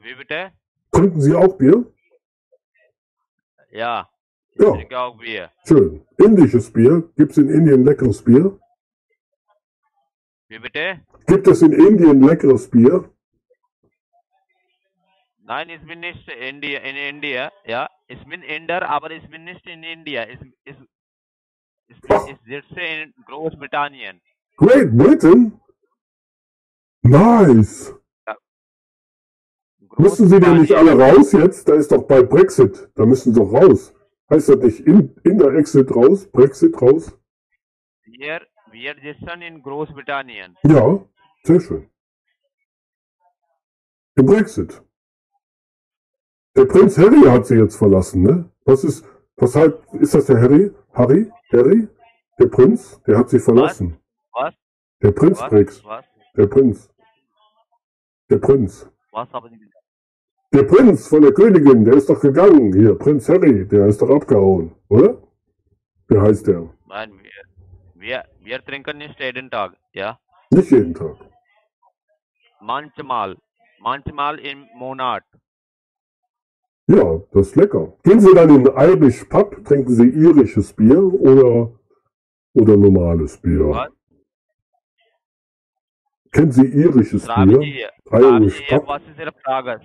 Wie bitte? Trinken Sie auch Bier? Ja. Ich Ja. trinke auch Bier. Schön. Indisches Bier. Gibt es in Indien leckeres Bier? Wie bitte? Gibt es in Indien leckeres Bier? Nein, ich bin nicht in India. In India. Ja, ich bin Inder, aber ich bin nicht in India. Ich, ich, ich, ich sitze in Großbritannien. Great Britain? Nice. Müssen Sie denn nicht alle raus jetzt? Da ist doch bei Brexit. Da müssen Sie doch raus. Heißt das nicht in, in der Exit raus? Brexit raus? Wir, wir sitzen in Großbritannien. Ja, sehr schön. Im Brexit. Der Prinz Harry hat sie jetzt verlassen, ne? Was ist, was halt, ist das der Harry? Harry? Harry? Der Prinz? Der hat sie verlassen. Was? Der Prinz Was? Brex. Was? Der Prinz. Der Prinz. Was haben Sie gesagt? Der Prinz von der Königin, der ist doch gegangen. Hier, Prinz Harry, der ist doch abgehauen, oder? Wie heißt der? Nein, wir, wir, wir trinken nicht jeden Tag. Ja, Nicht jeden Tag. manchmal. Manchmal im Monat. Ja, das ist lecker. Gehen Sie dann in den Irish Pub, trinken Sie irisches Bier oder, oder normales Bier? Was? Kennen Sie irisches Bier? Irish Pub? was ist Ihre Frage?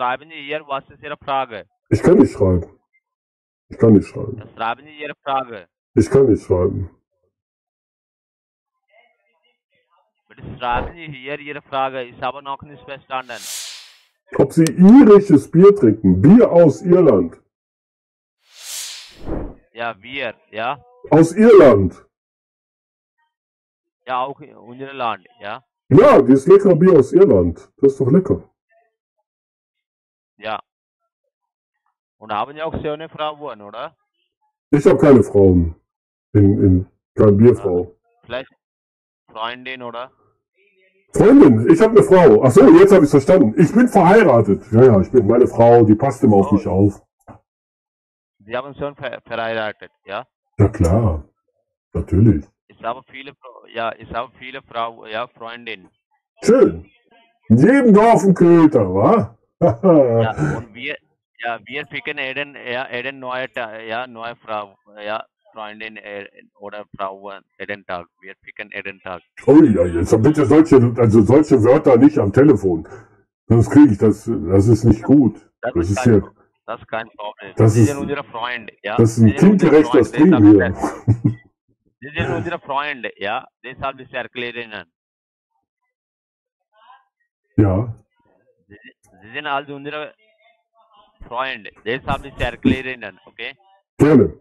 Schreiben Sie hier, was ist Ihre Frage? Ich kann nicht schreiben. Ich kann nicht schreiben. Schreiben Sie Ihre Frage. Ich kann nicht schreiben. Bitte schreiben Sie hier Ihre Frage. Ich habe noch nicht verstanden. Ob Sie irisches Bier trinken? Bier aus Irland. Ja, wir, ja. Aus Irland. Ja, auch in unserem Land, ja. Ja, dieses leckere Bier aus Irland. Das ist doch lecker. Ja. Und haben Sie auch schöne Frauen, oder? Ich habe keine Frauen. In, in, keine Bierfrau. Vielleicht Freundin, oder? Freundin, ich habe eine Frau. Ach so, jetzt habe ich verstanden. Ich bin verheiratet. Ja, ja, ich bin meine Frau, die passt immer auf mich auf. Sie haben schon ver verheiratet, ja? Ja klar, natürlich. Ich habe viele, ja, ich habe viele Frau, ja, Freundinnen. Schön. In jedem Dorf ein Köter, wa? Ja, und wir, ja, wir ficken jeden, ja, jeden neue, ja, neue Frau, ja, Freundin äh, oder Frau äh, jeden Tag. Wir ficken jeden Tag. Ui, ja, jetzt bitte solche, also solche Wörter nicht am Telefon. Sonst kriege ich das, das ist nicht gut. Das, Das ist ist kein, ja, das ist kein Problem. Das Sie ist- sind unsere Freunde, ja? das ist ein Stream deshalb- hier. Sie sind unsere Freunde, ja? Deshalb ich erkläre Ihnen. Ja, Sie, sind also unsere Freunde. Deshalb ich erkläre Ihnen, okay? gerne.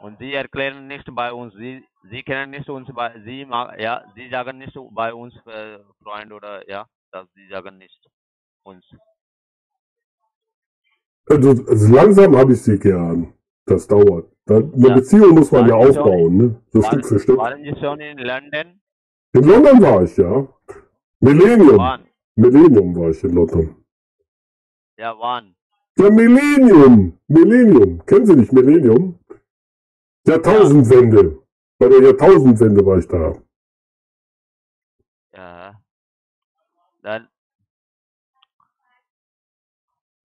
Und Sie erklären nicht bei uns. Sie, Sie kennen nicht uns bei, Sie, ja, Sie sagen nicht bei uns äh, Freund oder, ja, das Sie sagen nicht uns. Also, also langsam habe ich sie gern. Das dauert. Da, eine Ja. Beziehung muss man ja Waren schon aufbauen, ne? So waren, Stück für Stück. Waren Sie schon in London? In London war ich, ja. Millennium. Wann? Millennium war ich in London. Ja, wann? Ja, Millennium. Millennium. Kennen Sie nicht Millennium? Jahrtausendwende. Bei der Jahrtausendwende war ich da. Ja. Dann.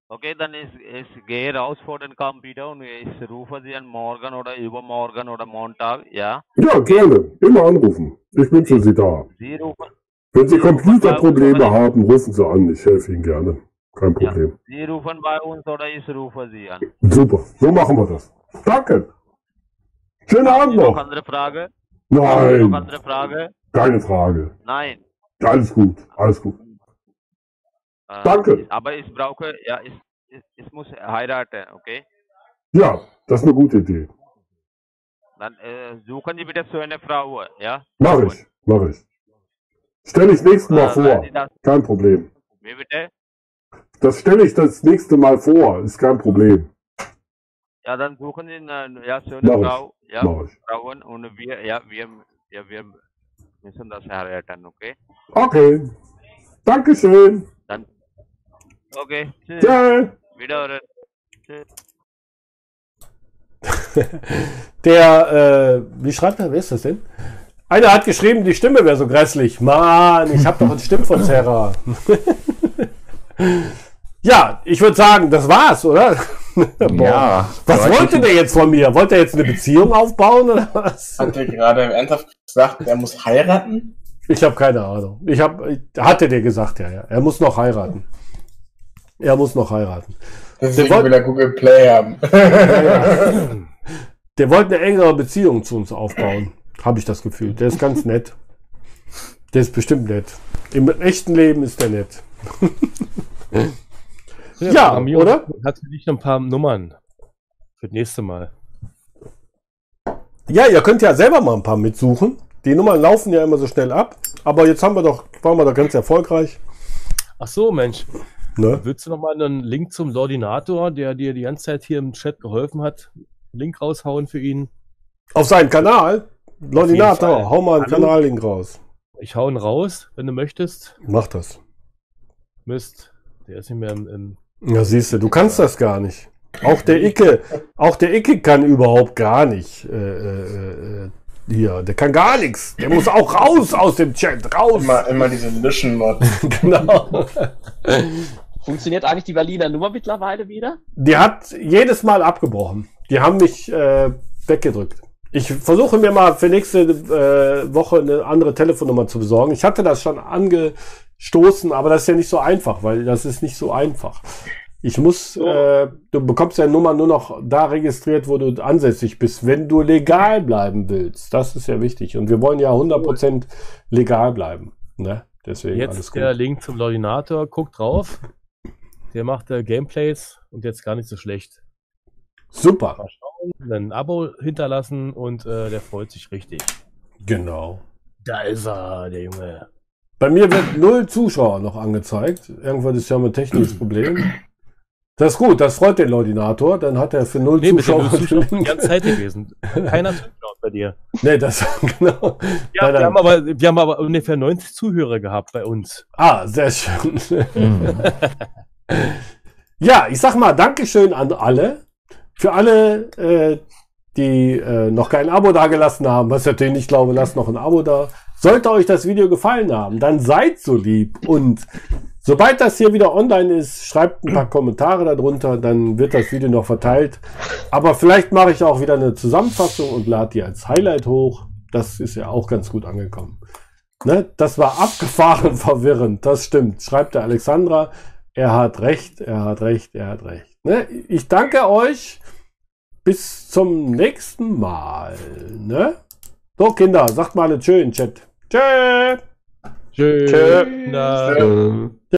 Okay, dann ich, ich gehe raus vor den Computer und ich rufe Sie an morgen oder übermorgen oder Montag, ja? Ja, gerne. Immer anrufen. Ich bin für Sie da. Sie rufen, Wenn Sie Computerprobleme haben, rufen Sie an. Ich helfe Ihnen gerne. Kein Problem. Sie rufen bei uns oder ich rufe Sie an. Super. So machen wir das. Danke. Schönen Abend Noch noch. andere Frage? Sie noch Nein. andere Frage? Keine Frage. Nein. Alles gut. Alles gut. Äh, Danke. Aber ich brauche, ja, ich, ich, ich muss heiraten, okay? Ja, das ist eine gute Idee. Dann äh, suchen Sie bitte so eine Frau, ja? Mach ich. Mach ich. Stelle ich nächstes Mal wenn vor. Kein Problem. wie bitte? Das stelle ich das nächste Mal vor. Ist kein Problem. Ja, dann suchen Sie eine ja, schöne Mach ich. Frau, ja, Mach ich. Frauen und wir, ja, wir, ja, wir müssen das heiraten, okay? Okay. Dankeschön. Dann, okay, tschüss. Tschö. Wiederhören. Tschüss. Der, äh, wie schreibt er, wer ist das denn? Einer hat geschrieben, die Stimme wäre so grässlich. Mann, ich habe doch einen Stimmverzerrer. ja, ich würde sagen, das war's, oder? Boah. Ja. Was wollte der jetzt von mir? Wollte er jetzt eine Beziehung aufbauen oder was? Hat er gerade ernsthaft gesagt, er muss heiraten? Ich habe keine Ahnung. Ich habe, hatte der gesagt, ja, ja. Er muss noch heiraten. Er muss noch heiraten. Deswegen wollt- will er Google Play haben. Der wollte eine engere Beziehung zu uns aufbauen. Habe ich das Gefühl. Der ist ganz nett. Der ist bestimmt nett. Im echten Leben ist der nett. Ja, Amir oder? Hat für dich noch ein paar Nummern für das nächste Mal. Ja, ihr könnt ja selber mal ein paar mitsuchen. Die Nummern laufen ja immer so schnell ab. Aber jetzt haben wir doch, waren wir doch ganz erfolgreich. Ach so, Mensch. Ne? Willst du noch mal einen Link zum Lordinator, der dir die ganze Zeit hier im Chat geholfen hat? Link raushauen für ihn. Auf seinen Kanal. Lordinator, hau mal einen Hallo? Kanallink raus. Ich hau ihn raus, wenn du möchtest. Mach das. Mist. Der ist nicht mehr im. im Ja, siehst du, du kannst das gar nicht. Auch der Icke, auch der Icke kann überhaupt gar nicht. Äh, äh, äh, hier, der kann gar nichts. Der muss auch raus aus dem Chat, raus. Immer, immer diese Löschen-Mod. genau. Funktioniert eigentlich die Berliner Nummer mittlerweile wieder? Die hat jedes Mal abgebrochen. Die haben mich äh, weggedrückt. Ich versuche mir mal für nächste äh, Woche eine andere Telefonnummer zu besorgen. Ich hatte das schon angestoßen, aber das ist ja nicht so einfach, weil das ist nicht so einfach. Ich muss, äh, du bekommst ja Nummer nur noch da registriert, wo du ansässig bist, wenn du legal bleiben willst. Das ist ja wichtig. Und wir wollen ja 100% legal bleiben. Ne? Deswegen Jetzt der Link zum Lordinator. Guck drauf. Der macht äh, Gameplays und jetzt gar nicht so schlecht. Super. Mal schauen, ein Abo hinterlassen und äh, der freut sich richtig. Genau. Da ist er, der Junge. Bei mir wird null Zuschauer noch angezeigt. Irgendwas ist ja ein technisches Problem. Das ist gut, das freut den Leudinator. Dann hat er für null Nee, Zuschauer. den Zuschauern die ganze Zeit gewesen. Keiner zuschaut bei dir. nee, das genau. Ja, Nein, wir haben, aber, wir haben aber ungefähr 90 Zuhörer gehabt bei uns. Ah, sehr schön. ja, ich sag mal Dankeschön an alle. Für alle, äh, die äh, noch kein Abo dagelassen haben, was ich natürlich nicht glaube, lasst noch ein Abo da. Sollte euch das Video gefallen haben, dann seid so lieb und sobald das hier wieder online ist, schreibt ein paar Kommentare darunter, dann wird das Video noch verteilt. Aber vielleicht mache ich auch wieder eine Zusammenfassung und lade die als Highlight hoch. Das ist ja auch ganz gut angekommen. Ne, das war abgefahren verwirrend, das stimmt. Schreibt der Alexandra, er hat recht, er hat recht, er hat recht. Ne, ich danke euch. Bis zum nächsten Mal. Ne? So, Kinder, sagt mal alle Tschö in den Chat. Tschö. Tschö. Tschö. Tschö.